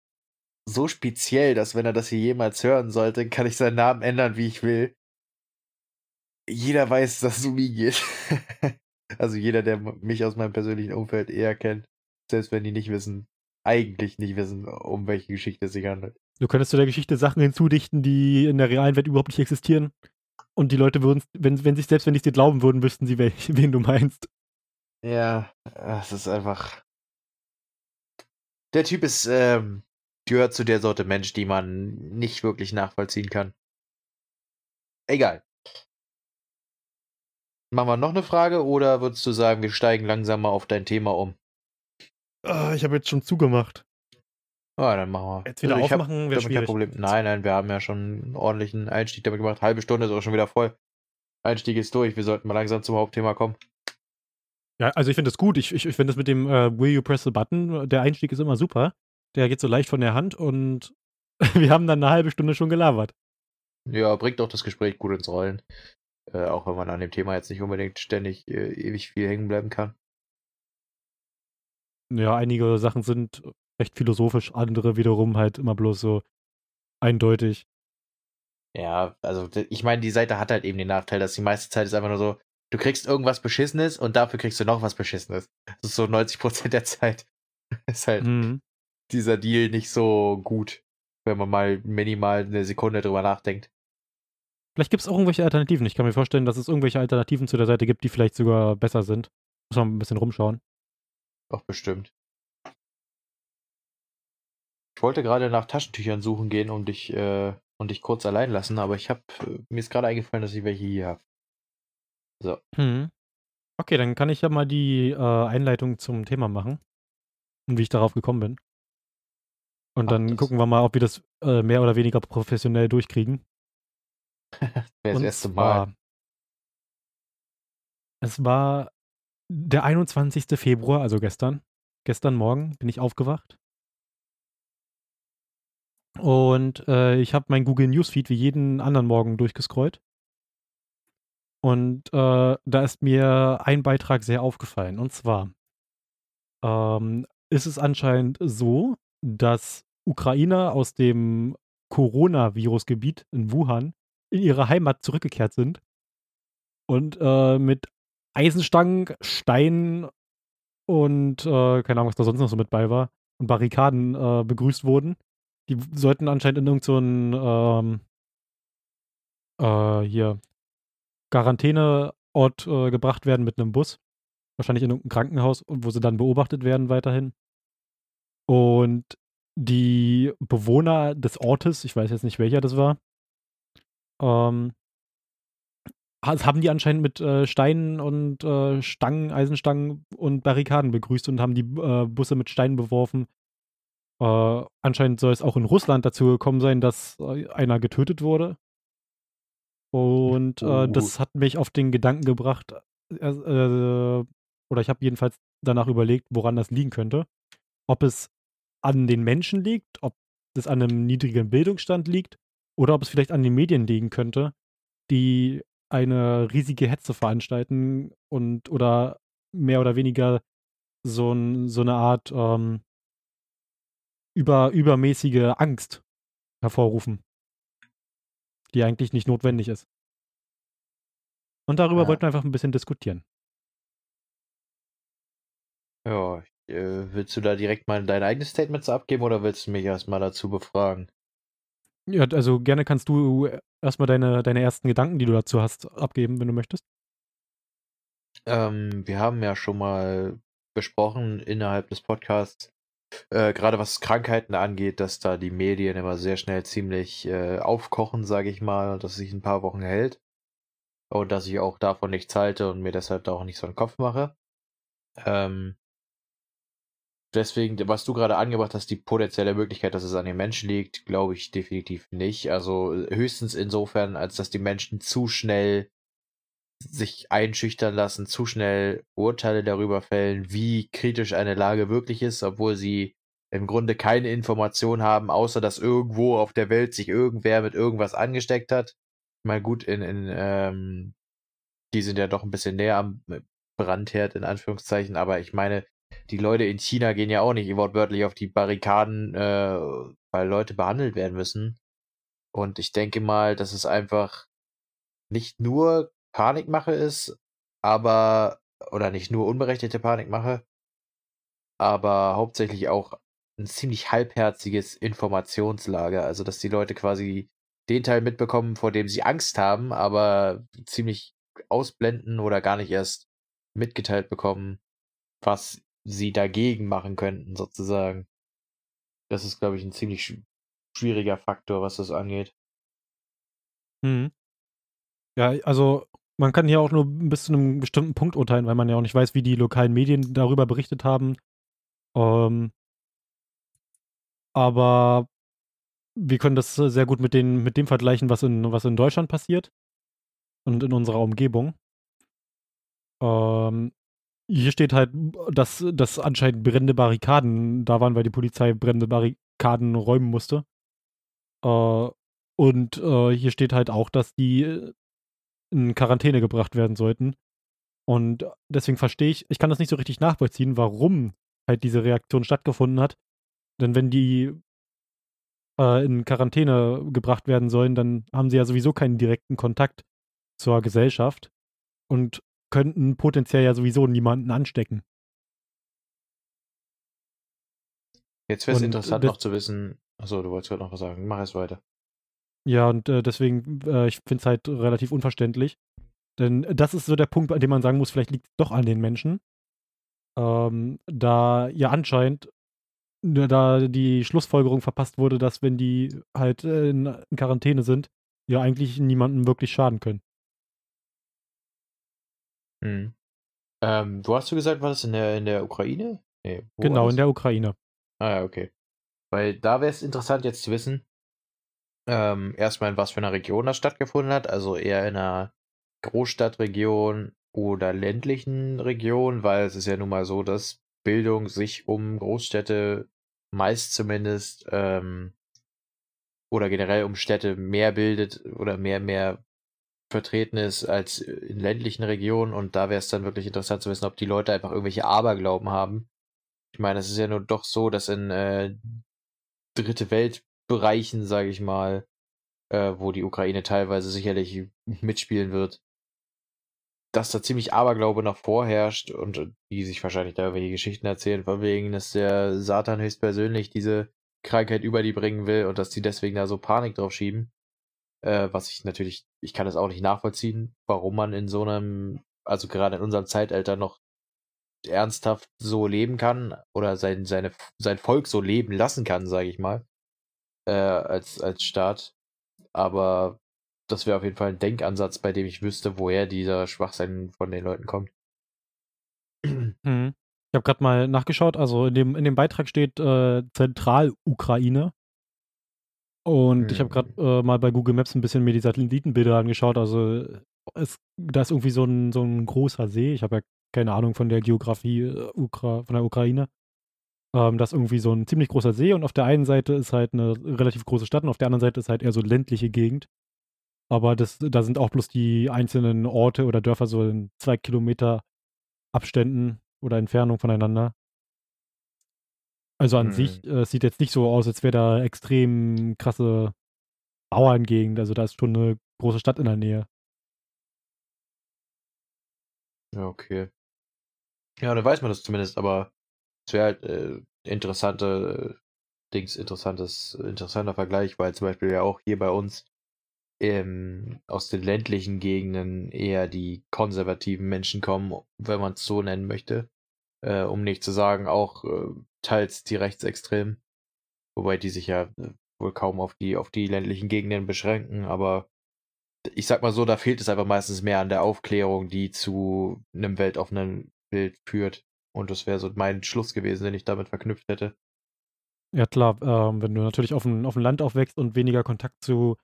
so speziell, dass wenn er das hier jemals hören sollte, kann ich seinen Namen ändern, wie ich will. Jeder weiß, [laughs] dass es um ihn geht. [laughs] also jeder, der mich aus meinem persönlichen Umfeld eher kennt, selbst wenn die nicht wissen, eigentlich nicht wissen, um welche Geschichte es sich handelt. Du könntest zu der Geschichte Sachen hinzudichten, die in der realen Welt überhaupt nicht existieren. Und die Leute würden, wenn, wenn sich, selbst wenn es dir glauben würden, wüssten sie, welch, [laughs] wen du meinst. Ja, es ist einfach. Der Typ ist, ähm, gehört zu der Sorte Mensch, die man nicht wirklich nachvollziehen kann. Egal. Machen wir noch eine Frage oder würdest du sagen, wir steigen langsam mal auf dein Thema um? Ah, ich habe jetzt schon zugemacht. Ah, dann machen wir. Jetzt wieder Also aufmachen wäre damit kein schwierig. Problem. Nein, nein, wir haben ja schon einen ordentlichen Einstieg damit gemacht. Halbe Stunde ist auch schon wieder voll. Einstieg ist durch. Wir sollten mal langsam zum Hauptthema kommen. Ja, also ich finde das gut. Ich, ich, ich finde das mit dem äh, Will you press the button, der Einstieg ist immer super. Der geht so leicht von der Hand und [laughs] wir haben dann eine halbe Stunde schon gelabert. Ja, bringt auch das Gespräch gut ins Rollen. Äh, auch wenn man an dem Thema jetzt nicht unbedingt ständig äh, ewig viel hängen bleiben kann. Ja, einige Sachen sind recht philosophisch, andere wiederum halt immer bloß so eindeutig. Ja, also ich meine, die Seite hat halt eben den Nachteil, dass die meiste Zeit ist einfach nur so, du kriegst irgendwas Beschissenes und dafür kriegst du noch was Beschissenes. Das ist so 90% der Zeit. [laughs] ist halt Mhm. Dieser Deal nicht so gut, wenn man mal minimal eine Sekunde drüber nachdenkt. Vielleicht gibt es auch irgendwelche Alternativen. Ich kann mir vorstellen, dass es irgendwelche Alternativen zu der Seite gibt, die vielleicht sogar besser sind. Muss man ein bisschen rumschauen. Doch bestimmt. Ich wollte gerade nach Taschentüchern suchen gehen, um dich, äh, und dich kurz allein lassen, aber ich habe, äh, mir ist gerade eingefallen, dass ich welche hier habe. So. Mhm. Okay, dann kann ich ja mal die äh, Einleitung zum Thema machen. Und wie ich darauf gekommen bin. Und dann das. gucken wir mal, ob wir das äh, mehr oder weniger professionell durchkriegen. [laughs] Wäre das erste Mal. zwar- Es war der 21. Februar, also gestern. Gestern Morgen bin ich aufgewacht. Und äh, ich habe mein Google Newsfeed wie jeden anderen Morgen durchgescrollt. Und äh, da ist mir ein Beitrag sehr aufgefallen. Und zwar ähm, ist es anscheinend so, dass Ukrainer aus dem Coronavirus-Gebiet in Wuhan in ihre Heimat zurückgekehrt sind und äh, mit Eisenstangen, Steinen und äh, keine Ahnung, was da sonst noch so mit bei war und Barrikaden äh, begrüßt wurden. Die sollten anscheinend in irgendeinen so ähm, äh, hier Quarantäneort äh, gebracht werden mit einem Bus. Wahrscheinlich in irgendein Krankenhaus, wo sie dann beobachtet werden weiterhin. Und die Bewohner des Ortes, ich weiß jetzt nicht welcher das war, ähm, haben die anscheinend mit äh, Steinen und äh, Stangen, Eisenstangen und Barrikaden begrüßt und haben die äh, Busse mit Steinen beworfen. Äh, anscheinend soll es auch in Russland dazu gekommen sein, dass äh, einer getötet wurde. Und uh. das hat mich auf den Gedanken gebracht, oder ich habe jedenfalls danach überlegt, woran das liegen könnte. Ob es an den Menschen liegt, ob es an einem niedrigen Bildungsstand liegt oder ob es vielleicht an den Medien liegen könnte, die eine riesige Hetze veranstalten und oder mehr oder weniger so, ein, so eine Art ähm, über, übermäßige Angst hervorrufen, die eigentlich nicht notwendig ist. Und darüber ja. wollten wir einfach ein bisschen diskutieren. Ja, willst du da direkt mal dein eigenes Statement abgeben oder willst du mich erstmal dazu befragen? Ja, also gerne kannst du erstmal deine, deine ersten Gedanken, die du dazu hast, abgeben, wenn du möchtest. Ähm, wir haben ja schon mal besprochen innerhalb des Podcasts, äh, gerade was Krankheiten angeht, dass da die Medien immer sehr schnell ziemlich äh, aufkochen, sage ich mal, dass sich ein paar Wochen hält. Und dass ich auch davon nichts halte und mir deshalb da auch nicht so einen Kopf mache. Ähm, deswegen, was du gerade angebracht hast, die potenzielle Möglichkeit, dass es an den Menschen liegt, glaube ich definitiv nicht. Also höchstens insofern, als dass die Menschen zu schnell sich einschüchtern lassen, zu schnell Urteile darüber fällen, wie kritisch eine Lage wirklich ist, obwohl sie im Grunde keine Information haben, außer dass irgendwo auf der Welt sich irgendwer mit irgendwas angesteckt hat. Mal gut, in, in ähm, die sind ja doch ein bisschen näher am Brandherd, in Anführungszeichen, aber ich meine, die Leute in China gehen ja auch nicht wortwörtlich auf die Barrikaden, äh, weil Leute behandelt werden müssen. Und ich denke mal, dass es einfach nicht nur Panikmache ist, aber, oder nicht nur unberechtigte Panikmache, aber hauptsächlich auch ein ziemlich halbherziges Informationslager. Also, dass die Leute quasi den Teil mitbekommen, vor dem sie Angst haben, aber ziemlich ausblenden oder gar nicht erst mitgeteilt bekommen, was sie dagegen machen könnten, sozusagen. Das ist, glaube ich, ein ziemlich schwieriger Faktor, was das angeht. Mhm. Ja, also man kann hier auch nur bis zu einem bestimmten Punkt urteilen, weil man ja auch nicht weiß, wie die lokalen Medien darüber berichtet haben. Ähm, aber wir können das sehr gut mit, den, mit dem vergleichen, was in, was in Deutschland passiert und in unserer Umgebung. Ähm, hier steht halt, dass, dass anscheinend brennende Barrikaden da waren, weil die Polizei brennende Barrikaden räumen musste. Äh, und äh, hier steht halt auch, dass die äh, in Quarantäne gebracht werden sollten. Und deswegen verstehe ich, ich kann das nicht so richtig nachvollziehen, warum halt diese Reaktion stattgefunden hat. Denn wenn die äh, in Quarantäne gebracht werden sollen, dann haben sie ja sowieso keinen direkten Kontakt zur Gesellschaft. Und könnten potenziell ja sowieso niemanden anstecken. Jetzt wäre es interessant noch zu wissen. Achso, du wolltest gerade noch was sagen. Mach es weiter. Ja, und äh, deswegen, äh, ich finde es halt relativ unverständlich. Denn das ist so der Punkt, an dem man sagen muss, vielleicht liegt es doch an den Menschen. Ähm, da ja anscheinend da die Schlussfolgerung verpasst wurde, dass wenn die halt äh, in, in Quarantäne sind, ja eigentlich niemandem wirklich schaden können. Mhm. Ähm, wo hast du gesagt, war das in der, in der Ukraine? Nee, genau, in der Ukraine. Ah ja, okay. Weil da wäre es interessant jetzt zu wissen, ähm, erstmal in was für einer Region das stattgefunden hat, also eher in einer Großstadtregion oder ländlichen Region, weil es ist ja nun mal so, dass Bildung sich um Großstädte meist zumindest ähm, oder generell um Städte mehr bildet oder mehr, mehr vertreten ist als in ländlichen Regionen und da wäre es dann wirklich interessant zu wissen, ob die Leute einfach irgendwelche Aberglauben haben. Ich meine, es ist ja nur doch so, dass in äh, dritte Weltbereichen, sage ich mal, äh, wo die Ukraine teilweise sicherlich mitspielen wird, dass da ziemlich Aberglaube noch vorherrscht und die sich wahrscheinlich da irgendwelche Geschichten erzählen, von wegen, dass der Satan höchstpersönlich diese Krankheit über die bringen will und dass die deswegen da so Panik drauf schieben. Äh, was ich natürlich, ich kann das auch nicht nachvollziehen, warum man in so einem, also gerade in unserem Zeitalter noch ernsthaft so leben kann oder sein, seine, sein Volk so leben lassen kann, sage ich mal, äh, als, als Staat. Aber das wäre auf jeden Fall ein Denkansatz, bei dem ich wüsste, woher dieser Schwachsinn von den Leuten kommt. [clears throat] Mhm. Ich habe gerade mal nachgeschaut, also in dem, in dem Beitrag steht äh, Zentralukraine. Und ich habe gerade Mhm. äh, mal bei Google Maps ein bisschen mir die Satellitenbilder angeschaut. Also es, da ist irgendwie so ein, so ein großer See. Ich habe ja keine Ahnung von der Geografie äh, Ukra von der Ukraine. Ähm, das ist irgendwie so ein ziemlich großer See und auf der einen Seite ist halt eine relativ große Stadt und auf der anderen Seite ist halt eher so ländliche Gegend. Aber das, da sind auch bloß die einzelnen Orte oder Dörfer so in zwei Kilometer Abständen oder Entfernung voneinander. Also an sich, Mhm. äh, es sieht jetzt nicht so aus, als wäre da extrem krasse Bauerngegend. Also da ist schon eine große Stadt in der Nähe. Ja, okay. Ja, dann weiß man das zumindest, aber es wäre halt äh, interessante Dings, interessantes, interessanter Vergleich, weil zum Beispiel ja auch hier bei uns ähm, aus den ländlichen Gegenden eher die konservativen Menschen kommen, wenn man es so nennen möchte. Äh, um nicht zu sagen, auch äh, teils die Rechtsextremen, wobei die sich ja äh, wohl kaum auf die, auf die ländlichen Gegenden beschränken, aber ich sag mal so, da fehlt es einfach meistens mehr an der Aufklärung, die zu einem weltoffenen Bild führt. Und das wäre so mein Schluss gewesen, den ich damit verknüpft hätte. Ja klar, ähm, wenn du natürlich auf dem, auf dem Land aufwächst und weniger Kontakt zu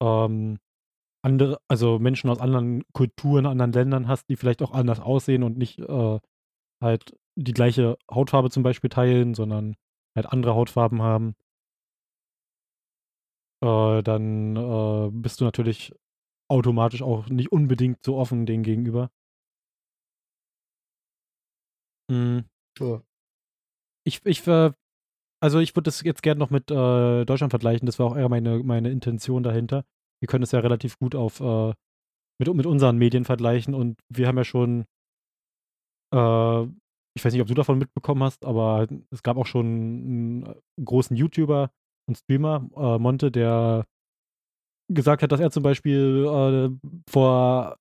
ähm, andere, also Menschen aus anderen Kulturen, anderen Ländern hast, die vielleicht auch anders aussehen und nicht äh, halt die gleiche Hautfarbe zum Beispiel teilen, sondern halt andere Hautfarben haben, äh, dann äh, bist du natürlich automatisch auch nicht unbedingt so offen denen gegenüber. Mhm. Ja. Ich, ich, äh, also ich würde das jetzt gerne noch mit äh, Deutschland vergleichen. Das war auch eher meine, meine Intention dahinter. Wir können es ja relativ gut auf äh, mit, mit unseren Medien vergleichen und wir haben ja schon, äh, ich weiß nicht, ob du davon mitbekommen hast, aber es gab auch schon einen großen YouTuber und Streamer, äh, Monte, der gesagt hat, dass er zum Beispiel äh, vor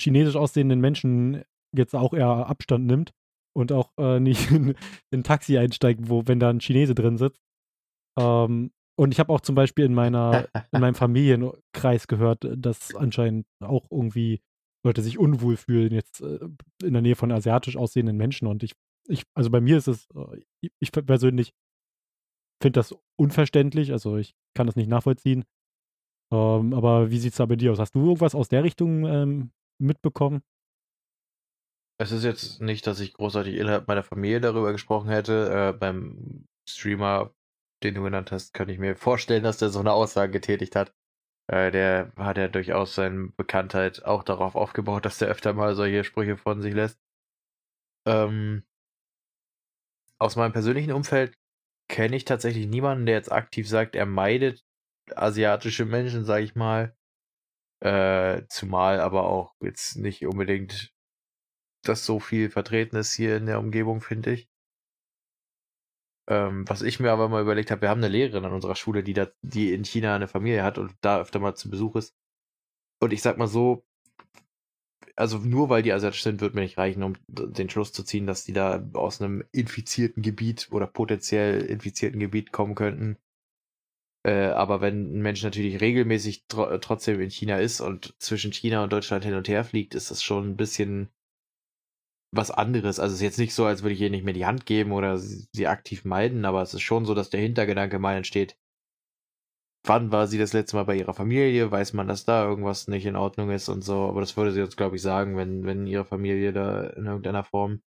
chinesisch aussehenden Menschen jetzt auch eher Abstand nimmt und auch äh, [laughs] nicht in, in ein Taxi einsteigt, wo, wenn da ein Chinese drin sitzt. Ähm, und ich habe auch zum Beispiel in meiner, in meinem [laughs] Familienkreis gehört, dass anscheinend auch irgendwie Leute sich unwohl fühlen jetzt äh, in der Nähe von asiatisch aussehenden Menschen. Und ich, ich, also bei mir ist es, äh, ich, ich persönlich finde das unverständlich, also ich kann das nicht nachvollziehen. Ähm, aber wie sieht es da bei dir aus? Hast du irgendwas aus der Richtung ähm, mitbekommen? Es ist jetzt nicht, dass ich großartig innerhalb meiner Familie darüber gesprochen hätte. Äh, beim Streamer, den du genannt hast, kann ich mir vorstellen, dass der so eine Aussage getätigt hat. Äh, der hat ja durchaus seine Bekanntheit auch darauf aufgebaut, dass der öfter mal solche Sprüche von sich lässt. Ähm, aus meinem persönlichen Umfeld kenne ich tatsächlich niemanden, der jetzt aktiv sagt, er meidet asiatische Menschen, sage ich mal. Äh, zumal aber auch jetzt nicht unbedingt das so viel vertreten ist hier in der Umgebung, finde ich. Ähm, was ich mir aber mal überlegt habe, wir haben eine Lehrerin an unserer Schule, die, da, die in China eine Familie hat und da öfter mal zu Besuch ist. Und ich sag mal so, also nur weil die asiatisch sind, wird mir nicht reichen, um den Schluss zu ziehen, dass die da aus einem infizierten Gebiet oder potenziell infizierten Gebiet kommen könnten. Äh, aber wenn ein Mensch natürlich regelmäßig tr trotzdem in China ist und zwischen China und Deutschland hin und her fliegt, ist das schon ein bisschen was anderes. Also es ist jetzt nicht so, als würde ich ihr nicht mehr die Hand geben oder sie aktiv meiden, aber es ist schon so, dass der Hintergedanke mal entsteht. Wann war sie das letzte Mal bei ihrer Familie? Weiß man, dass da irgendwas nicht in Ordnung ist und so. Aber das würde sie uns, glaube ich, sagen, wenn, wenn ihre Familie da in irgendeiner Form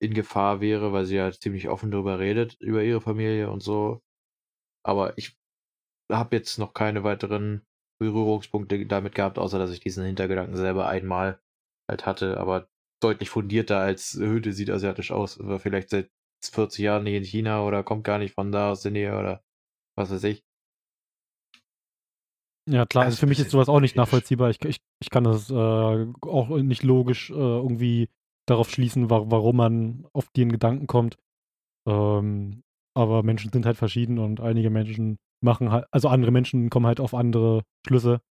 in Gefahr wäre, weil sie ja ziemlich offen darüber redet, über ihre Familie und so. Aber ich habe jetzt noch keine weiteren Berührungspunkte damit gehabt, außer dass ich diesen Hintergedanken selber einmal halt hatte, aber deutlich fundierter als Hüte sieht asiatisch aus. War vielleicht seit 40 Jahren nicht in China oder kommt gar nicht von da aus der Nähe oder was weiß ich. Ja, klar, also ist für mich ist sowas auch nicht nachvollziehbar. Ich, ich, ich kann das äh, auch nicht logisch äh, irgendwie darauf schließen, wa warum man auf den Gedanken kommt. Ähm, aber Menschen sind halt verschieden und einige Menschen machen halt, also andere Menschen kommen halt auf andere Schlüsse.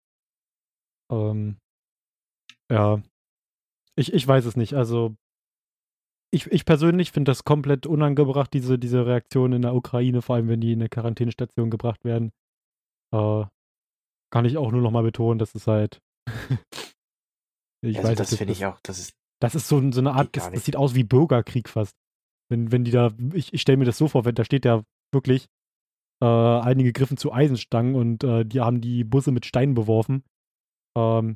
Ähm, ja, ich, ich weiß es nicht. Also ich, ich persönlich finde das komplett unangebracht, diese, diese Reaktion in der Ukraine, vor allem wenn die in eine Quarantänestation gebracht werden. Äh, kann ich auch nur noch mal betonen, das ist halt. [laughs] ich Also weiß das es finde ich auch, das ist das ist so, so eine Art, das, das sieht aus wie Bürgerkrieg fast. Wenn, wenn die da, ich, ich stelle mir das so vor, wenn da steht ja wirklich, äh, einige griffen zu Eisenstangen und äh, die haben die Busse mit Steinen beworfen. Ähm,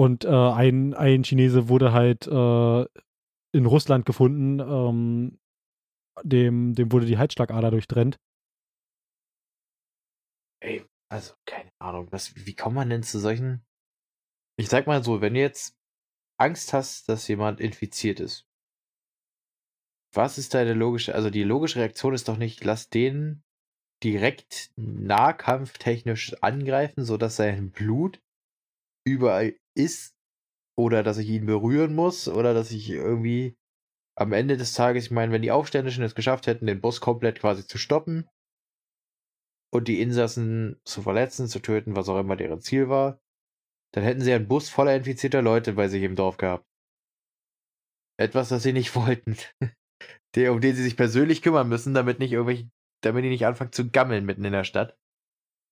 und äh, ein, ein Chinese wurde halt äh, in Russland gefunden, ähm, dem, dem wurde die Halsschlagader durchtrennt. Ey, also keine Ahnung, was, wie kommt man denn zu solchen? Ich sag mal so, wenn du jetzt Angst hast, dass jemand infiziert ist, was ist deine logische, also die logische Reaktion ist doch nicht, lass den direkt nahkampftechnisch angreifen, sodass sein Blut überall ist oder dass ich ihn berühren muss oder dass ich irgendwie am Ende des Tages, ich meine, wenn die Aufständischen es geschafft hätten, den Bus komplett quasi zu stoppen und die Insassen zu verletzen, zu töten, was auch immer deren Ziel war, dann hätten sie einen Bus voller infizierter Leute bei sich im Dorf gehabt. Etwas, das sie nicht [laughs] wollten. Der, um den sie sich persönlich kümmern müssen, damit nicht irgendwelche, damit die nicht anfangen zu gammeln mitten in der Stadt.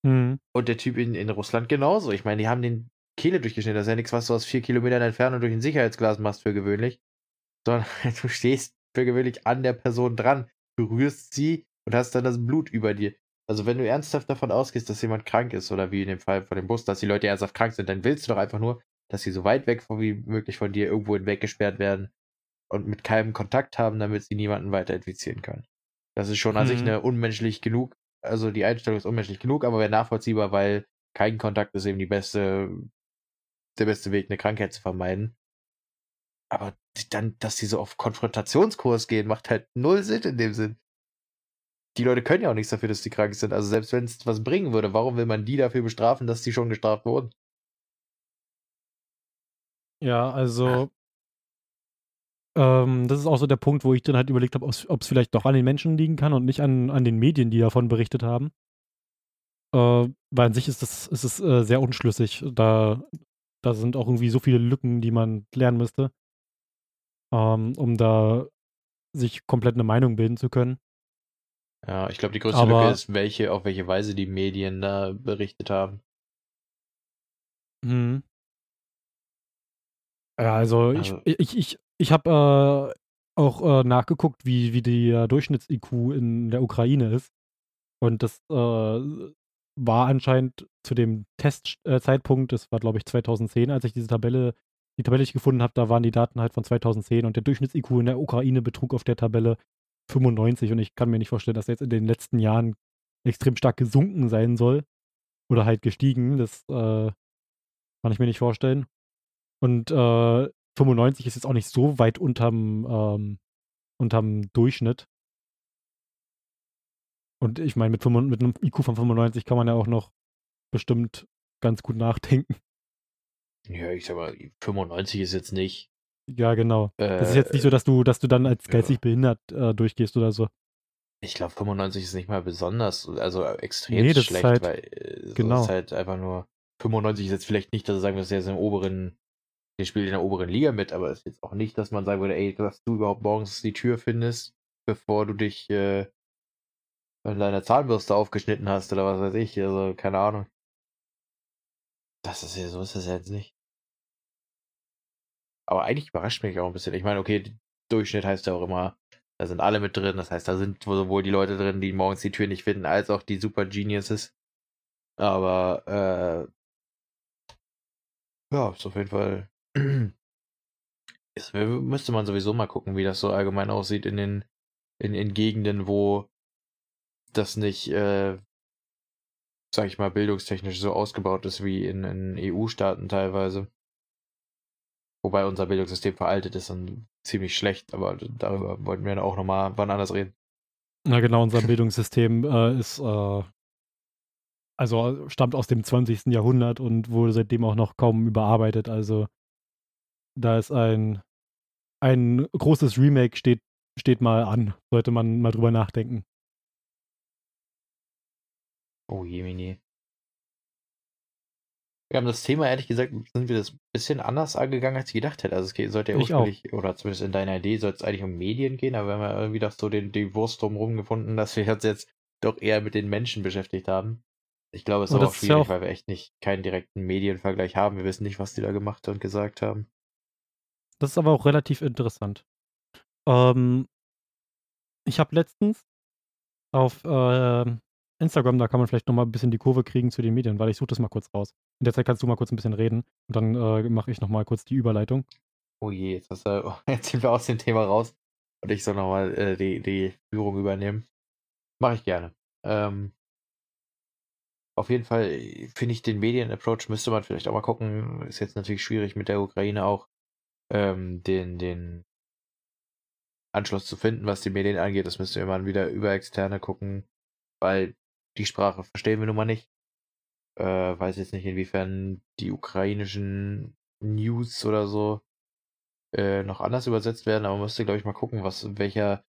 Mhm. Und der Typ in, in Russland genauso. Ich meine, die haben den Kehle durchgeschnitten. Das ist ja nichts, was du aus vier Kilometern Entfernung durch ein Sicherheitsglas machst für gewöhnlich. Sondern [laughs] du stehst für gewöhnlich an der Person dran, berührst sie und hast dann das Blut über dir. Also wenn du ernsthaft davon ausgehst, dass jemand krank ist, oder wie in dem Fall von dem Bus, dass die Leute ernsthaft krank sind, dann willst du doch einfach nur, dass sie so weit weg von, wie möglich von dir irgendwo hinweggesperrt werden und mit keinem Kontakt haben, damit sie niemanden weiter infizieren können. Das ist schon an sich Mhm. eine unmenschlich genug, also die Einstellung ist unmenschlich genug, aber wäre nachvollziehbar, weil kein Kontakt ist eben die beste, der beste Weg, eine Krankheit zu vermeiden. Aber dann, dass die so auf Konfrontationskurs gehen, macht halt null Sinn in dem Sinn. Die Leute können ja auch nichts dafür, dass die krank sind. Also selbst wenn es was bringen würde, warum will man die dafür bestrafen, dass die schon gestraft wurden? Ja, also ähm, das ist auch so der Punkt, wo ich dann halt überlegt habe, ob es vielleicht doch an den Menschen liegen kann und nicht an, an den Medien, die davon berichtet haben. Äh, weil an sich ist es ist es, äh, sehr unschlüssig. Da, da sind auch irgendwie so viele Lücken, die man klären müsste, ähm, um da sich komplett eine Meinung bilden zu können. Ja, ich glaube, die größte Lücke Aber ist, welche, auf welche Weise die Medien da berichtet haben. Mhm. Ja, also ich Also, ich ich ich habe, äh, auch, äh, nachgeguckt, wie wie der Durchschnitts-IQ in der Ukraine ist. Und das, äh, war anscheinend zu dem Test äh, das war, glaube ich, 2010, als ich diese Tabelle die Tabelle, ich gefunden habe, da waren die Daten halt von 2010 und der Durchschnitts-IQ in der Ukraine betrug auf der Tabelle 95 und ich kann mir nicht vorstellen, dass er jetzt in den letzten Jahren extrem stark gesunken sein soll oder halt gestiegen. Das, äh, kann ich mir nicht vorstellen. Und, äh, 95 ist jetzt auch nicht so weit unterm ähm, unterm Durchschnitt. Und ich meine, mit mit 'nem IQ von 95 kann man ja auch noch bestimmt ganz gut nachdenken. ja, ich sag mal, 95 ist jetzt nicht, Ja, genau. Das ist jetzt nicht so, äh, dass du dass du dann als ja. geistig behindert, äh, durchgehst oder so. Ich glaube, 95 ist nicht mal besonders, also Ne, extremst das ist schlecht, halt weil äh, so ist genau. halt einfach nur 95 ist jetzt vielleicht nicht, dass du sagen würdest, der ist im oberen der spielt in der oberen Liga mit, aber ist jetzt auch nicht, dass man sagen würde: „Ey, dass du überhaupt morgens die Tür findest, bevor du dich, äh an deiner Zahnbürste aufgeschnitten hast“ oder was weiß ich, also keine Ahnung. Das ist ja so ist das jetzt nicht. Aber eigentlich überrascht mich auch 'n bisschen. Ich meine, okay, Durchschnitt heißt ja auch immer, da sind alle mit drin. Das heißt, da sind sowohl die Leute drin, die morgens die Tür nicht finden, als auch die Super Geniuses. Aber, äh ja, ist auf jeden Fall [clears throat] ist müsste man sowieso mal gucken, wie das so allgemein aussieht in den in in Gegenden, wo das nicht, äh sage ich mal, bildungstechnisch so ausgebaut ist wie in in EU-Staaten teilweise. Wobei unser Bildungssystem veraltet ist und ziemlich schlecht, aber darüber wollten wir dann auch noch mal wann anders reden. Na genau, unser Bildungssystem, äh, ist, äh also stammt aus dem 20. Jahrhundert und wurde seitdem auch noch kaum überarbeitet. Also da ist ein, ein großes Remake steht, steht mal an. Sollte man mal drüber nachdenken. Oh je, Mini. Wir haben das Thema, ehrlich gesagt, sind wir das ein bisschen anders angegangen, als ich gedacht hätte. Also es sollte ja ursprünglich, oder zumindest in deiner Idee, soll es eigentlich um Medien gehen, aber wir haben ja irgendwie doch so den, die Wurst drumherum gefunden, dass wir uns jetzt doch eher mit den Menschen beschäftigt haben. Ich glaube, es ist auch schwierig, auch weil wir echt nicht keinen direkten Medienvergleich haben. Wir wissen nicht, was die da gemacht und gesagt haben. Das ist aber auch relativ interessant. Ähm, ich habe letztens auf äh, Instagram, da kann man vielleicht noch mal ein bisschen die Kurve kriegen zu den Medien, weil ich suche das mal kurz raus. In der Zeit kannst du mal kurz ein bisschen reden und dann äh, mache ich noch mal kurz die Überleitung. Oh je, jetzt, du, [laughs] jetzt sind wir aus dem Thema raus und ich soll noch mal äh, die, die Führung übernehmen. Mache ich gerne. Ähm, auf jeden Fall finde ich den Medien-Approach müsste man vielleicht auch mal gucken. Ist jetzt natürlich schwierig mit der Ukraine auch ähm, den, den Anschluss zu finden, was die Medien angeht. Das müsste man wieder über Externe gucken, weil die Sprache verstehen wir nun mal nicht. Äh, weiß jetzt nicht, inwiefern die ukrainischen News oder so äh, noch anders übersetzt werden, aber man müsste, glaube ich, mal gucken, was welcher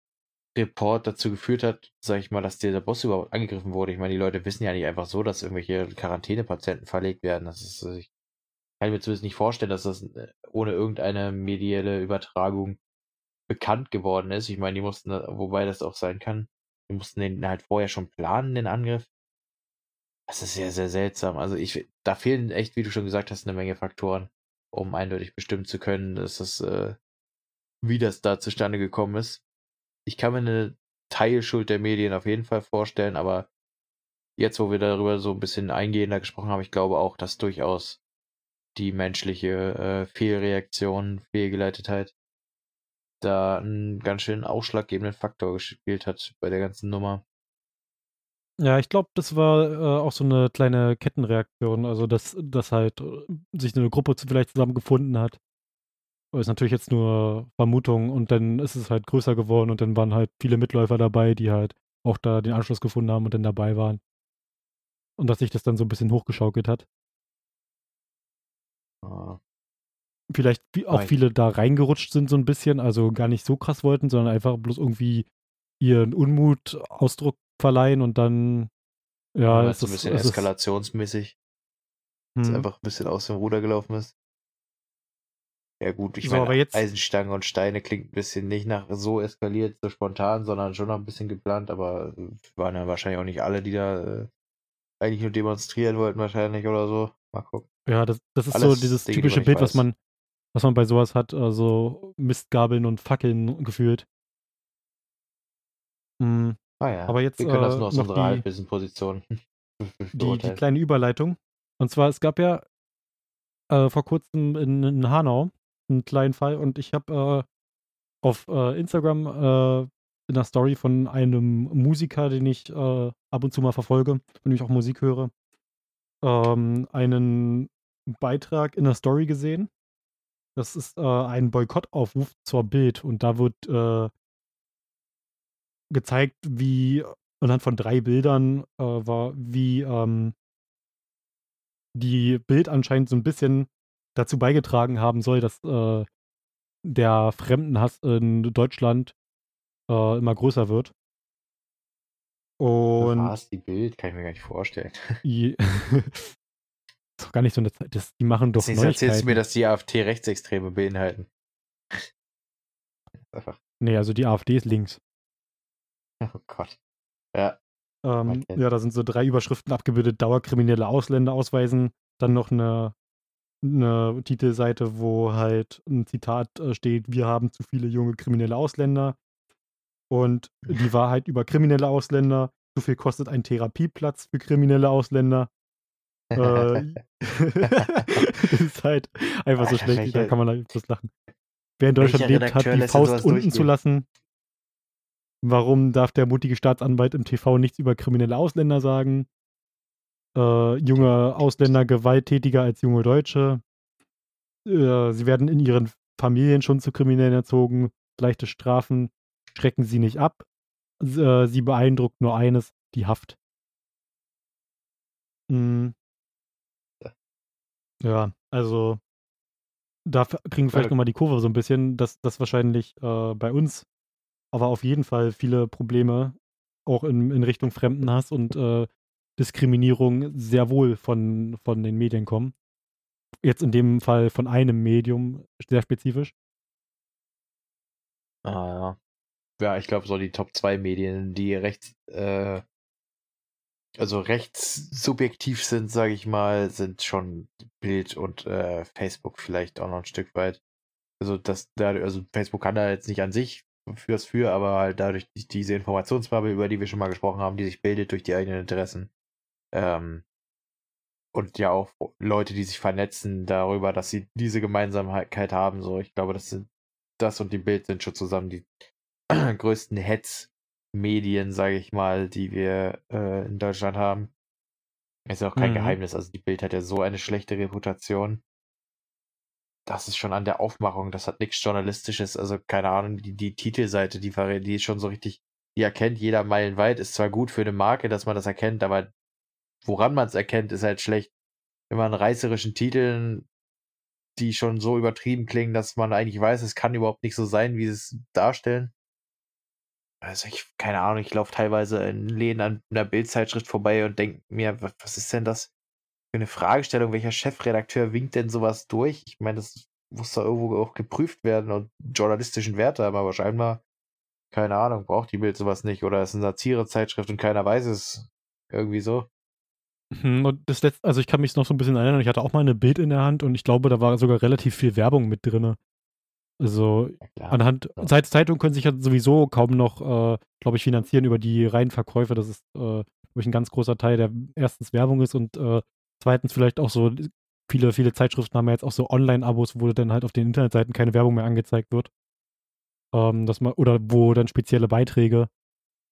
Report dazu geführt hat, sag ich mal, dass dieser Boss überhaupt angegriffen wurde. Ich meine, die Leute wissen ja nicht einfach so, dass irgendwelche Quarantänepatienten verlegt werden. Das ist, ich kann mir zumindest nicht vorstellen, dass das äh, ohne irgendeine medielle Übertragung bekannt geworden ist. Ich meine, die mussten, wobei das auch sein kann, die mussten den halt vorher schon planen, den Angriff. Das ist sehr, sehr seltsam. Also ich, da fehlen echt, wie du schon gesagt hast, eine Menge Faktoren, um eindeutig bestimmen zu können, dass das, äh, wie das da zustande gekommen ist. Ich kann mir eine Teilschuld der Medien auf jeden Fall vorstellen, aber jetzt, wo wir darüber so ein bisschen eingehender gesprochen haben, ich glaube auch, dass durchaus die menschliche äh, Fehlreaktion, Fehlgeleitetheit da einen ganz schön ausschlaggebenden Faktor gespielt hat bei der ganzen Nummer. Ja, ich glaube, das war äh, auch so eine kleine Kettenreaktion. Also, dass, dass halt äh, sich eine Gruppe vielleicht zusammengefunden hat. Das ist natürlich jetzt nur Vermutung und dann ist es halt größer geworden und dann waren halt viele Mitläufer dabei, die halt auch da den Anschluss gefunden haben und dann dabei waren. Und dass sich das dann so ein bisschen hochgeschaukelt hat. Ah. Vielleicht auch Nein. viele da reingerutscht sind so ein bisschen, also gar nicht so krass wollten, sondern einfach bloß irgendwie ihren Unmut Ausdruck verleihen und dann ja, ja ist ein bisschen ist eskalationsmäßig. Hm. Dass einfach ein bisschen aus dem Ruder gelaufen ist. Ja gut, ich so, meine, jetzt... Eisenstangen und Steine klingt ein bisschen nicht nach so eskaliert, so spontan, sondern schon noch ein bisschen geplant, aber waren ja wahrscheinlich auch nicht alle, die da äh, eigentlich nur demonstrieren wollten wahrscheinlich oder so. Mal gucken. Ja, das, das ist Alles so dieses Dinge, typische Bild, was man, was man bei sowas hat, also Mistgabeln und Fackeln gefühlt. Mhm. Ah ja, aber jetzt wir können das äh, nur aus unserer Halbwissen-Position [laughs] die, die kleine Überleitung. Und zwar, es gab ja äh, vor kurzem in, in, Hanau einen kleinen Fall und ich habe äh, auf äh, Instagram äh, in der Story von einem Musiker, den ich äh, ab und zu mal verfolge, von dem ich auch Musik höre, ähm, einen Beitrag in der Story gesehen. Das ist äh, ein Boykottaufruf zur Bild und da wird äh, gezeigt, wie anhand von drei Bildern äh, war, wie ähm, die Bild anscheinend so ein bisschen dazu beigetragen haben soll, dass äh, der Fremdenhass in Deutschland äh, immer größer wird. Und Was, die Bild? Kann ich mir gar nicht vorstellen. [laughs] [laughs] doch gar nicht so eine Zeit. Das, die machen doch Jetzt erzählst du mir, dass die AfD Rechtsextreme beinhalten. [laughs] nee, also die AfD ist links. [laughs] Oh Gott. Ja. Ähm. Ja, da sind so drei Überschriften abgebildet: Dauerkriminelle Ausländer ausweisen. Dann noch eine, eine Titelseite, wo halt ein Zitat äh, steht: Wir haben zu viele junge kriminelle Ausländer. Und die [laughs] Wahrheit über kriminelle Ausländer. So viel kostet ein Therapieplatz für kriminelle Ausländer. Äh, [laughs] [laughs] das ist halt einfach so schlecht, da kann man halt bloß lachen. Wer in Deutschland lebt, hat die Faust unten zu lassen. Warum darf der mutige Staatsanwalt im TV nichts über kriminelle Ausländer sagen? Äh, junge Ausländer gewalttätiger als junge Deutsche. Äh, sie werden in ihren Familien schon zu Kriminellen erzogen. Leichte Strafen schrecken sie nicht ab. Äh, sie beeindruckt nur eines, die Haft. Mhm. Ja, also da kriegen wir vielleicht noch mal die Kurve so ein bisschen, dass dass wahrscheinlich, äh, bei uns aber auf jeden Fall viele Probleme auch in in Richtung Fremdenhass und, äh, Diskriminierung sehr wohl von von den Medien kommen. Jetzt in dem Fall von einem Medium, sehr spezifisch. Ah, ja. Ja, ich glaube, so die Top 2 Medien, die rechts, äh, also rechtssubjektiv sind, sage ich mal, sind schon Bild und äh, Facebook vielleicht auch noch ein Stück weit. Also das, da, also Facebook kann da jetzt nicht an sich fürs für, aber halt dadurch diese Informationsbubble, über die wir schon mal gesprochen haben, die sich bildet durch die eigenen Interessen. Ähm, und ja auch Leute, die sich vernetzen darüber, dass sie diese Gemeinsamkeit haben. So, ich glaube, das sind das und die Bild sind schon zusammen die [clears throat] größten Hetzmedien, sage ich mal, die wir äh, in Deutschland haben. Ist ja auch kein mhm. Geheimnis. Also die Bild hat ja so eine schlechte Reputation. Das ist schon an der Aufmachung, das hat nichts Journalistisches. Also keine Ahnung, die, die Titelseite, die, die ist schon so richtig, die erkennt jeder meilenweit, ist zwar gut für eine Marke, dass man das erkennt, aber woran man es erkennt, ist halt schlecht. Wenn man reißerischen Titeln, die schon so übertrieben klingen, dass man eigentlich weiß, es kann überhaupt nicht so sein, wie sie es darstellen. Also ich, keine Ahnung, ich laufe teilweise in Läden an einer Bildzeitschrift vorbei und denke mir, was, ist denn das für eine Fragestellung? Welcher Chefredakteur winkt denn sowas durch? Ich meine, das muss da irgendwo auch geprüft werden und journalistischen Wert haben, aber scheinbar, keine Ahnung, braucht die Bild sowas nicht oder es ist eine Satirezeitschrift und keiner weiß es. Irgendwie so. Mhm, und das letzte, also ich kann mich noch so ein bisschen erinnern, ich hatte auch mal eine Bild in der Hand und ich glaube, da war sogar relativ viel Werbung mit drin. Also ja, anhand, ja. Zeitungen können sich ja sowieso kaum noch, äh, glaube ich, finanzieren über die reinen Verkäufe. Das ist, äh, glaube ich, ein ganz großer Teil, der erstens Werbung ist und äh, zweitens vielleicht auch so, viele, viele Zeitschriften haben ja jetzt auch so Online-Abos, wo dann halt auf den Internetseiten keine Werbung mehr angezeigt wird. Ähm, dass man, oder wo dann spezielle Beiträge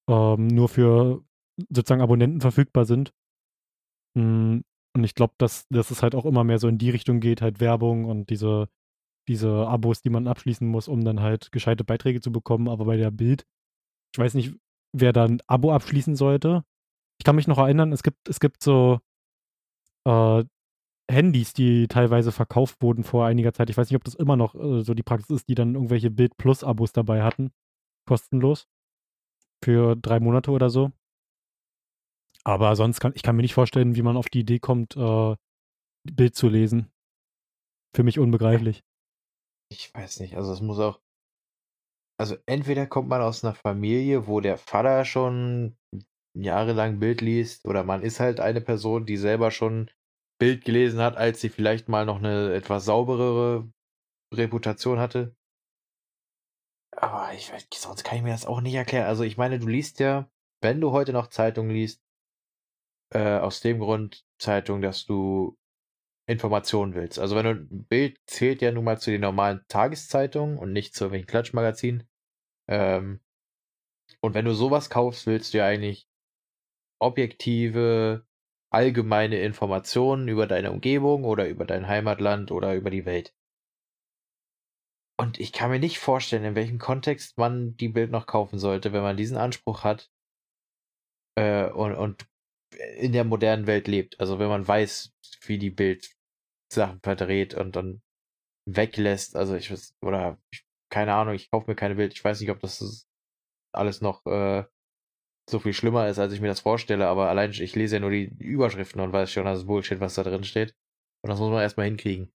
ähm, nur für sozusagen Abonnenten verfügbar sind. Hm, und ich glaube, dass, dass es halt auch immer mehr so in die Richtung geht, halt Werbung und diese, diese Abos, die man abschließen muss, um dann halt gescheite Beiträge zu bekommen. Aber bei der Bild, ich weiß nicht, wer da ein Abo abschließen sollte. Ich kann mich noch erinnern, es gibt, es gibt so äh, Handys, die teilweise verkauft wurden vor einiger Zeit. Ich weiß nicht, ob das immer noch äh, so die Praxis ist, die dann irgendwelche Bild Plus Abos dabei hatten. Kostenlos. Für drei Monate oder so. Aber sonst kann ich kann mir nicht vorstellen, wie man auf die Idee kommt, äh, Bild zu lesen. Für mich unbegreiflich. Ich weiß nicht, also es muss auch also entweder kommt man aus einer Familie, wo der Vater schon jahrelang Bild liest oder man ist halt eine Person, die selber schon Bild gelesen hat, als sie vielleicht mal noch eine etwas sauberere Reputation hatte. Aber ich sonst kann ich mir das auch nicht erklären. Also ich meine, du liest ja, wenn du heute noch Zeitung liest äh, aus dem Grund Zeitung, dass du Informationen willst. Also wenn du ein Bild zählt ja nun mal zu den normalen Tageszeitungen und nicht zu irgendwelchen Klatschmagazinen. Ähm, und wenn du sowas kaufst, willst du ja eigentlich objektive, allgemeine Informationen über deine Umgebung oder über dein Heimatland oder über die Welt. Und ich kann mir nicht vorstellen, in welchem Kontext man die Bild noch kaufen sollte, wenn man diesen Anspruch hat äh, und, und in der modernen Welt lebt. Also wenn man weiß, wie die Bild Sachen verdreht und dann weglässt. Also ich weiß, oder ich, keine Ahnung, ich kaufe mir keine Bild. Ich weiß nicht, ob das alles noch äh, so viel schlimmer ist, als ich mir das vorstelle, aber allein ich lese ja nur die Überschriften und weiß schon, das ist Bullshit, was da drin steht. Und das muss man erstmal hinkriegen.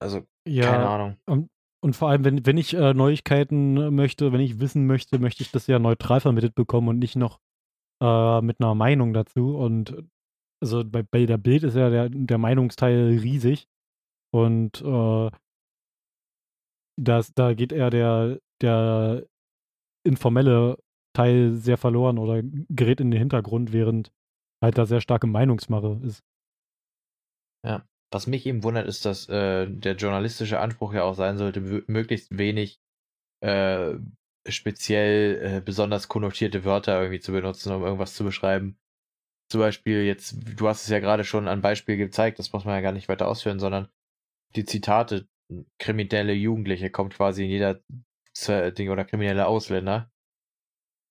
Also, ja, keine Ahnung. Und, und vor allem, wenn, wenn ich äh, Neuigkeiten möchte, wenn ich wissen möchte, möchte ich das ja neutral vermittelt bekommen und nicht noch äh, mit einer Meinung dazu. Und also bei, bei der Bild ist ja der, der Meinungsteil riesig. Und äh, das, da geht eher der, der informelle Teil sehr verloren oder gerät in den Hintergrund, während halt da sehr starke Meinungsmache ist. Ja, was mich eben wundert, ist, dass äh, der journalistische Anspruch ja auch sein sollte, möglichst wenig äh, speziell äh, besonders konnotierte Wörter irgendwie zu benutzen, um irgendwas zu beschreiben. Zum Beispiel jetzt, du hast es ja gerade schon an Beispiel gezeigt, das muss man ja gar nicht weiter ausführen, sondern die Zitate, kriminelle Jugendliche kommt quasi in jeder Ding oder kriminelle Ausländer.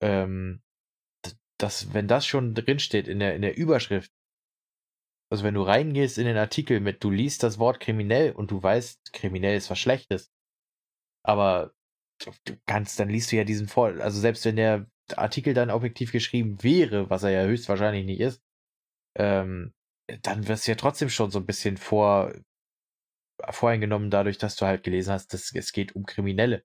Ähm, das, wenn das schon drinsteht in der, in der Überschrift, also wenn du reingehst in den Artikel mit, du liest das Wort kriminell und du weißt, kriminell ist was Schlechtes. Aber du kannst, dann liest du ja diesen Vor, also selbst wenn der Artikel dann objektiv geschrieben wäre, was er ja höchstwahrscheinlich nicht ist, ähm, dann wirst du ja trotzdem schon so ein bisschen vor, voreingenommen dadurch, dass du halt gelesen hast, dass es geht um Kriminelle.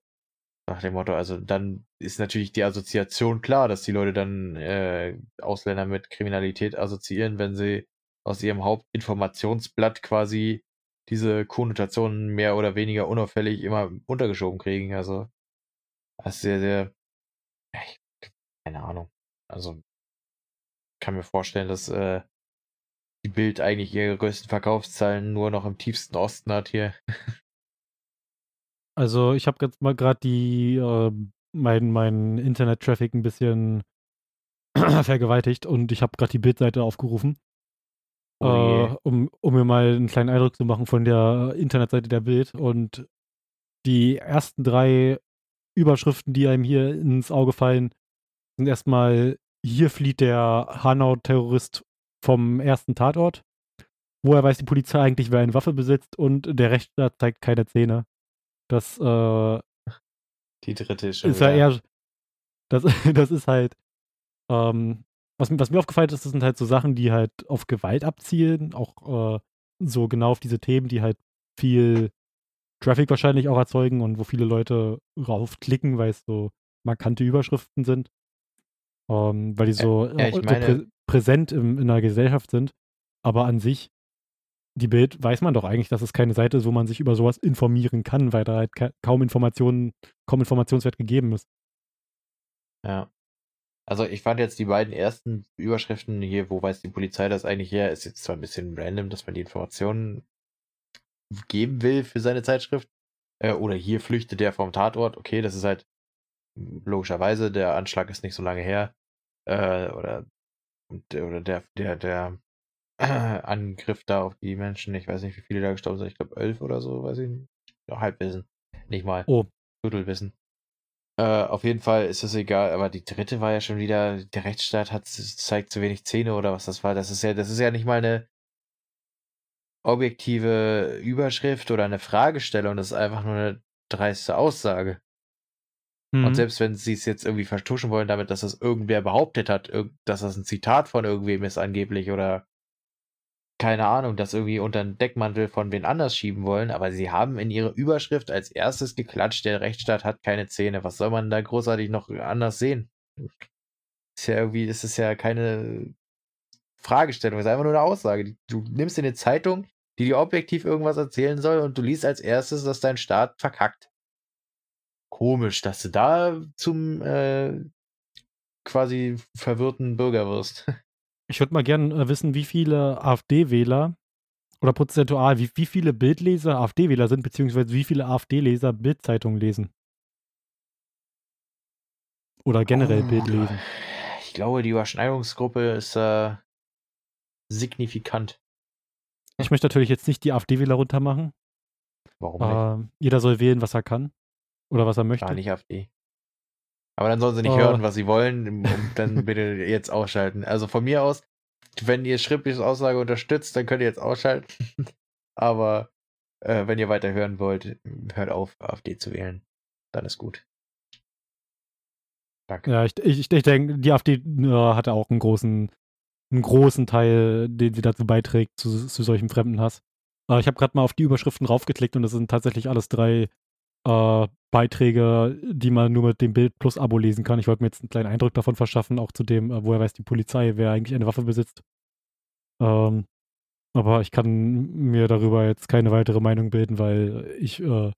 Nach dem Motto, also dann ist natürlich die Assoziation klar, dass die Leute dann äh, Ausländer mit Kriminalität assoziieren, wenn sie aus ihrem Hauptinformationsblatt quasi diese Konnotationen mehr oder weniger unauffällig immer untergeschoben kriegen. Also das ist sehr, sehr, ich, keine Ahnung. Also kann mir vorstellen, dass äh, die Bild eigentlich ihre größten Verkaufszahlen nur noch im tiefsten Osten hat hier. [laughs] Also ich habe jetzt mal gerade die äh, mein, mein Internet-Traffic ein bisschen [clears throat] vergewaltigt und ich habe gerade die Bildseite aufgerufen, Oh äh, um, um mir mal einen kleinen Eindruck zu machen von der Internetseite der Bild. Und die ersten drei Überschriften, die einem hier ins Auge fallen, sind erstmal, hier flieht der Hanau-Terrorist vom ersten Tatort. Woher weiß die Polizei eigentlich, wer eine Waffe besitzt? Und der Rechtsstaat zeigt keine Zähne. Das äh, Die dritte ist schon ist ja eher, das, [laughs] das ist halt, ähm, was, mir- was mir aufgefallen ist, das sind halt so Sachen, die halt auf Gewalt abzielen, auch äh, so genau auf diese Themen, die halt viel Traffic wahrscheinlich auch erzeugen und wo viele Leute raufklicken, weil es so markante Überschriften sind, ähm, weil die so, ja, ich äh, so meine- prä präsent im, in der Gesellschaft sind. Aber an sich, die Bild weiß man doch eigentlich, dass es keine Seite ist, wo man sich über sowas informieren kann, weil da halt ka kaum Informationen, kaum Informationswert gegeben ist. Ja. Also ich fand jetzt die beiden ersten Überschriften hier, wo weiß die Polizei das eigentlich her, ist jetzt zwar ein bisschen random, dass man die Informationen geben will für seine Zeitschrift. Äh, oder hier flüchtet der vom Tatort. Okay, das ist halt logischerweise, der Anschlag ist nicht so lange her. Äh, oder, und- oder der, der, der [clears throat] Angriff da auf die Menschen, ich weiß nicht, wie viele da gestorben sind, ich glaube elf oder so, weiß ich nicht. Halbwissen. Nicht mal. Oh, Viertelwissen. Äh, auf jeden Fall ist es egal, aber die dritte war ja schon wieder, der Rechtsstaat hat, zeigt zu wenig Zähne oder was das war. Das ist ja, das ist ja nicht mal eine objektive Überschrift oder eine Fragestellung, das ist einfach nur eine dreiste Aussage. Mhm. Und selbst wenn sie es jetzt irgendwie vertuschen wollen, damit, dass das irgendwer behauptet hat, dass das ein Zitat von irgendwem ist angeblich oder keine Ahnung, das irgendwie unter den Deckmantel von wen anders schieben wollen, aber sie haben in ihre Überschrift als erstes geklatscht, der Rechtsstaat hat keine Zähne. Was soll man da großartig noch anders sehen? Ist ja irgendwie, ist ja keine Fragestellung, ist einfach nur eine Aussage. Du nimmst in eine Zeitung, die dir objektiv irgendwas erzählen soll und du liest als erstes, dass dein Staat verkackt. Komisch, dass du da zum äh, quasi verwirrten Bürger wirst. [laughs] Ich würde mal gerne äh, wissen, wie viele AfD-Wähler oder prozentual, wie, wie viele Bildleser AfD-Wähler sind, beziehungsweise wie viele AfD-Leser Bildzeitungen lesen. Oder generell Oh. Bild lesen. Ich glaube, die Überschneidungsgruppe ist äh, signifikant. Ich möchte natürlich jetzt nicht die AfD-Wähler runtermachen. Warum nicht? Ähm, jeder soll wählen, was er kann. Oder was er möchte. Gar nicht AfD. Aber dann sollen sie nicht Oh. hören, was sie wollen, und dann [laughs] bitte jetzt ausschalten. Also von mir aus, wenn ihr schriftliches Aussage unterstützt, dann könnt ihr jetzt ausschalten. [laughs] Aber äh, wenn ihr weiter hören wollt, hört auf, AfD zu wählen. Dann ist gut. Danke. Ja, ich, ich, ich denke, die AfD ja, hatte auch einen großen, einen großen Teil, den sie dazu beiträgt, zu, zu solchem Fremdenhass. Äh, ich habe gerade mal auf die Überschriften raufgeklickt und das sind tatsächlich alles drei äh, Beiträge, die man nur mit dem Bild plus Abo lesen kann. Ich wollte mir jetzt einen kleinen Eindruck davon verschaffen, auch zu dem, äh, woher weiß die Polizei, wer eigentlich eine Waffe besitzt. Ähm, aber ich kann mir darüber jetzt keine weitere Meinung bilden, weil ich äh,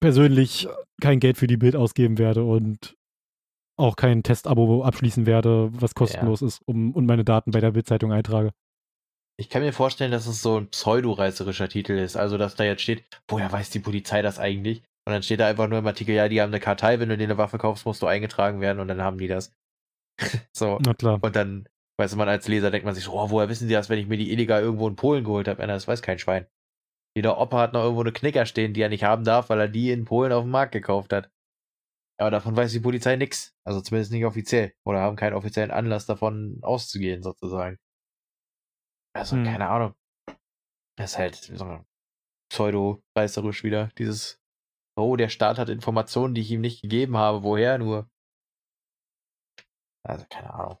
persönlich kein Geld für die Bild ausgeben werde und auch kein Testabo abschließen werde, was kostenlos ist, um und meine Daten bei der Bildzeitung eintrage. Ich kann mir vorstellen, dass es so ein pseudo-reißerischer Titel ist. Also, dass da jetzt steht, woher weiß die Polizei das eigentlich? Und dann steht da einfach nur im Artikel, ja, die haben eine Kartei, wenn du dir eine Waffe kaufst, musst du eingetragen werden und dann haben die das. [laughs] so. Na klar. Und dann, weißt du, man als Leser denkt man sich so, oh, woher wissen die das, wenn ich mir die illegal irgendwo in Polen geholt habe? Das weiß kein Schwein. Jeder Opa hat noch irgendwo eine Knicker stehen, die er nicht haben darf, weil er die in Polen auf dem Markt gekauft hat. Aber davon weiß die Polizei nichts. Also zumindest nicht offiziell. Oder haben keinen offiziellen Anlass davon auszugehen, sozusagen. Also, Hm. keine Ahnung. Das ist halt so pseudo-reißerisch wieder. Dieses, oh, der Staat hat Informationen, die ich ihm nicht gegeben habe. Woher nur? Also, keine Ahnung.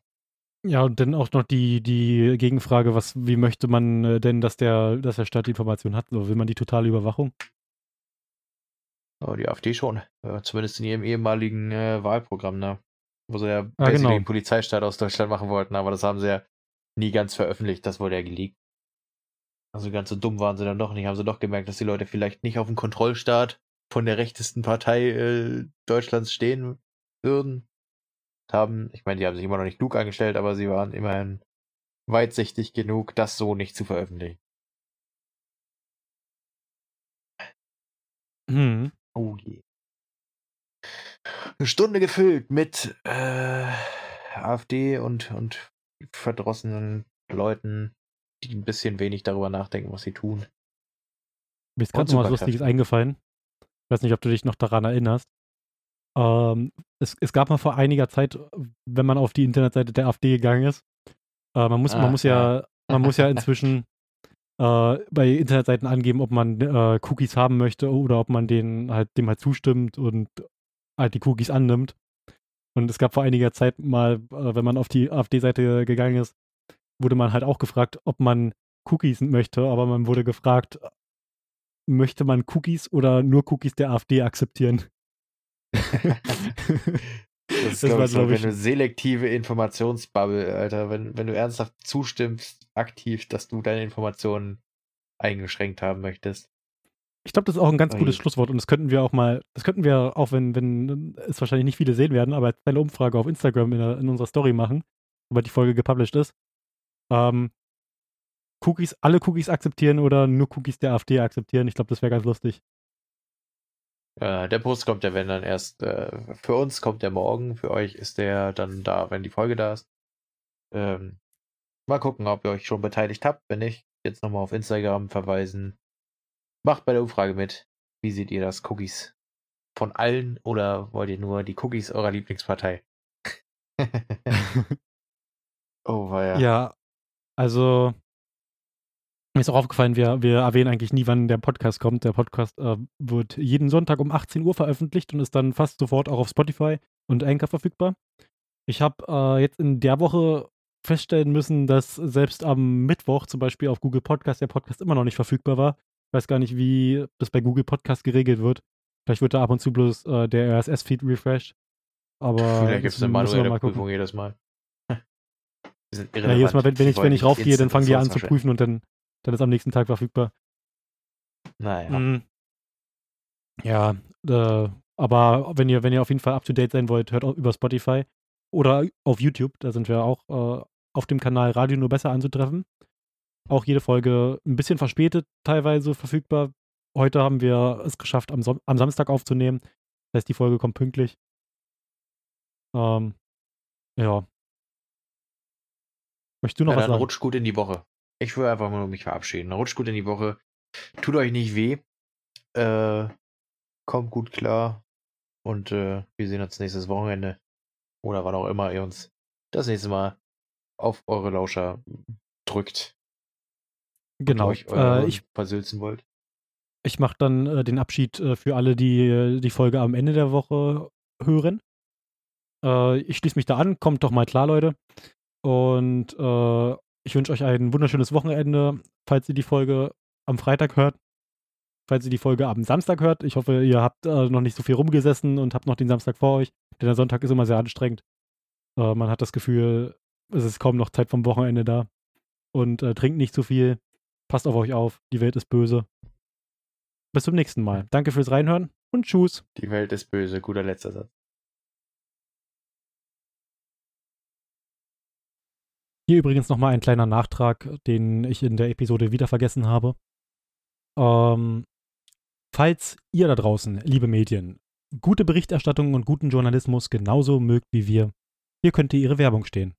Ja, und dann auch noch die, die Gegenfrage, was, wie möchte man äh, denn, dass der, dass der Staat die Information hat? So, will man die totale Überwachung? Oh, die AfD schon. Ja, zumindest in ihrem ehemaligen äh, Wahlprogramm, ne? Wo sie ja Ah, genau. den Polizeistaat aus Deutschland machen wollten, aber das haben sie ja nie ganz veröffentlicht. Das wurde ja geleakt. Also ganz so dumm waren sie dann doch nicht. Haben sie doch gemerkt, dass die Leute vielleicht nicht auf dem Kontrollstaat von der rechtesten Partei äh, Deutschlands stehen würden. Haben, ich meine, die haben sich immer noch nicht klug angestellt, aber sie waren immerhin weitsichtig genug, das so nicht zu veröffentlichen. Hm. Oh je. Eine Stunde gefüllt mit äh, AfD und, und verdrossenen Leuten, die ein bisschen wenig darüber nachdenken, was sie tun. Mir ist gerade noch was. Lustiges eingefallen. Ich weiß nicht, ob du dich noch daran erinnerst. Ähm, es, es gab mal vor einiger Zeit, wenn man auf die Internetseite der AfD gegangen ist, äh, man, muss, Ah, man, muss ja, man muss ja [laughs] inzwischen äh, bei Internetseiten angeben, ob man äh, Cookies haben möchte oder ob man denen halt, dem halt zustimmt und halt die Cookies annimmt. Und es gab vor einiger Zeit mal, äh, wenn man auf die AfD-Seite gegangen ist, wurde man halt auch gefragt, ob man Cookies möchte, aber man wurde gefragt, möchte man Cookies oder nur Cookies der AfD akzeptieren? [laughs] Das ist, Das glaube ich, so glaub ich- eine selektive Informationsbubble, Alter. Wenn, wenn du ernsthaft zustimmst, aktiv, dass du deine Informationen eingeschränkt haben möchtest. Ich glaube, das ist auch ein ganz gutes. Schlusswort und das könnten wir auch mal, das könnten wir auch, wenn, wenn es wahrscheinlich nicht viele sehen werden, aber als kleine Umfrage auf Instagram in, der, in unserer Story machen, sobald die Folge gepublished ist. Ähm, Cookies, alle Cookies akzeptieren oder nur Cookies der AfD akzeptieren. Ich glaube, das wäre ganz lustig. Äh, der Post kommt ja, wenn dann erst, äh, für uns kommt der morgen, für euch ist der dann da, wenn die Folge da ist. Ähm, mal gucken, ob ihr euch schon beteiligt habt. Wenn nicht, jetzt nochmal auf Instagram verweisen. Macht bei der Umfrage mit. Wie seht ihr das? Cookies von allen oder wollt ihr nur die Cookies eurer Lieblingspartei? [laughs] oh, ja. Ja, also mir ist auch aufgefallen, wir, wir erwähnen eigentlich nie, wann der Podcast kommt. Der Podcast äh, wird jeden Sonntag um 18 Uhr veröffentlicht und ist dann fast sofort auch auf Spotify und Anchor verfügbar. Ich habe äh, jetzt in der Woche feststellen müssen, dass selbst am Mittwoch zum Beispiel auf Google Podcast der Podcast immer noch nicht verfügbar war. Ich weiß gar nicht, wie das bei Google Podcast geregelt wird. Vielleicht wird da ab und zu bloß äh, der RSS-Feed refreshed. Aber Vielleicht gibt es eine manuelle. Prüfung jedes Mal. [laughs] Die sind Ja, jedes Mal, wenn, wenn, ich, wenn ich raufgehe, dann fangen die an zu prüfen und dann, dann ist am nächsten Tag verfügbar. Naja. Mhm. Ja, äh, aber wenn ihr, wenn ihr auf jeden Fall up to date sein wollt, hört auch über Spotify oder auf YouTube, da sind wir auch äh, auf dem Kanal Radio nur besser anzutreffen. Auch jede Folge ein bisschen verspätet teilweise verfügbar. Heute haben wir es geschafft, am, Som am Samstag aufzunehmen. Das heißt, die Folge kommt pünktlich. Ähm, ja. Möchtest du noch Ja, was dann sagen? rutscht gut in die Woche. Ich will einfach nur mich verabschieden. Rutscht gut in die Woche. Tut euch nicht weh. Äh, kommt gut klar. Und äh, wir sehen uns nächstes Wochenende. Oder wann auch immer ihr uns das nächste Mal auf eure Lauscher drückt. Genau. euch Äh, ich versülzen wollt. Ich mache dann äh, den Abschied äh, für alle, die äh, die Folge am Ende der Woche hören. Äh, ich schließe mich da an. Kommt doch mal klar, Leute. Und äh, ich wünsche euch ein wunderschönes Wochenende, falls ihr die Folge am Freitag hört. Falls ihr die Folge am Samstag hört. Ich hoffe, ihr habt noch nicht so viel rumgesessen und habt noch den Samstag vor euch. Denn der Sonntag ist immer sehr anstrengend. Man hat das Gefühl, es ist kaum noch Zeit vom Wochenende da. Und trinkt nicht zu viel. Passt auf euch auf. Die Welt ist böse. Bis zum nächsten Mal. Danke fürs Reinhören und tschüss. Die Welt ist böse. Guter letzter Satz. Hier übrigens nochmal ein kleiner Nachtrag, den ich in der Episode wieder vergessen habe. Ähm, falls ihr da draußen, liebe Medien, gute Berichterstattung und guten Journalismus genauso mögt wie wir, hier könnte ihre Werbung stehen.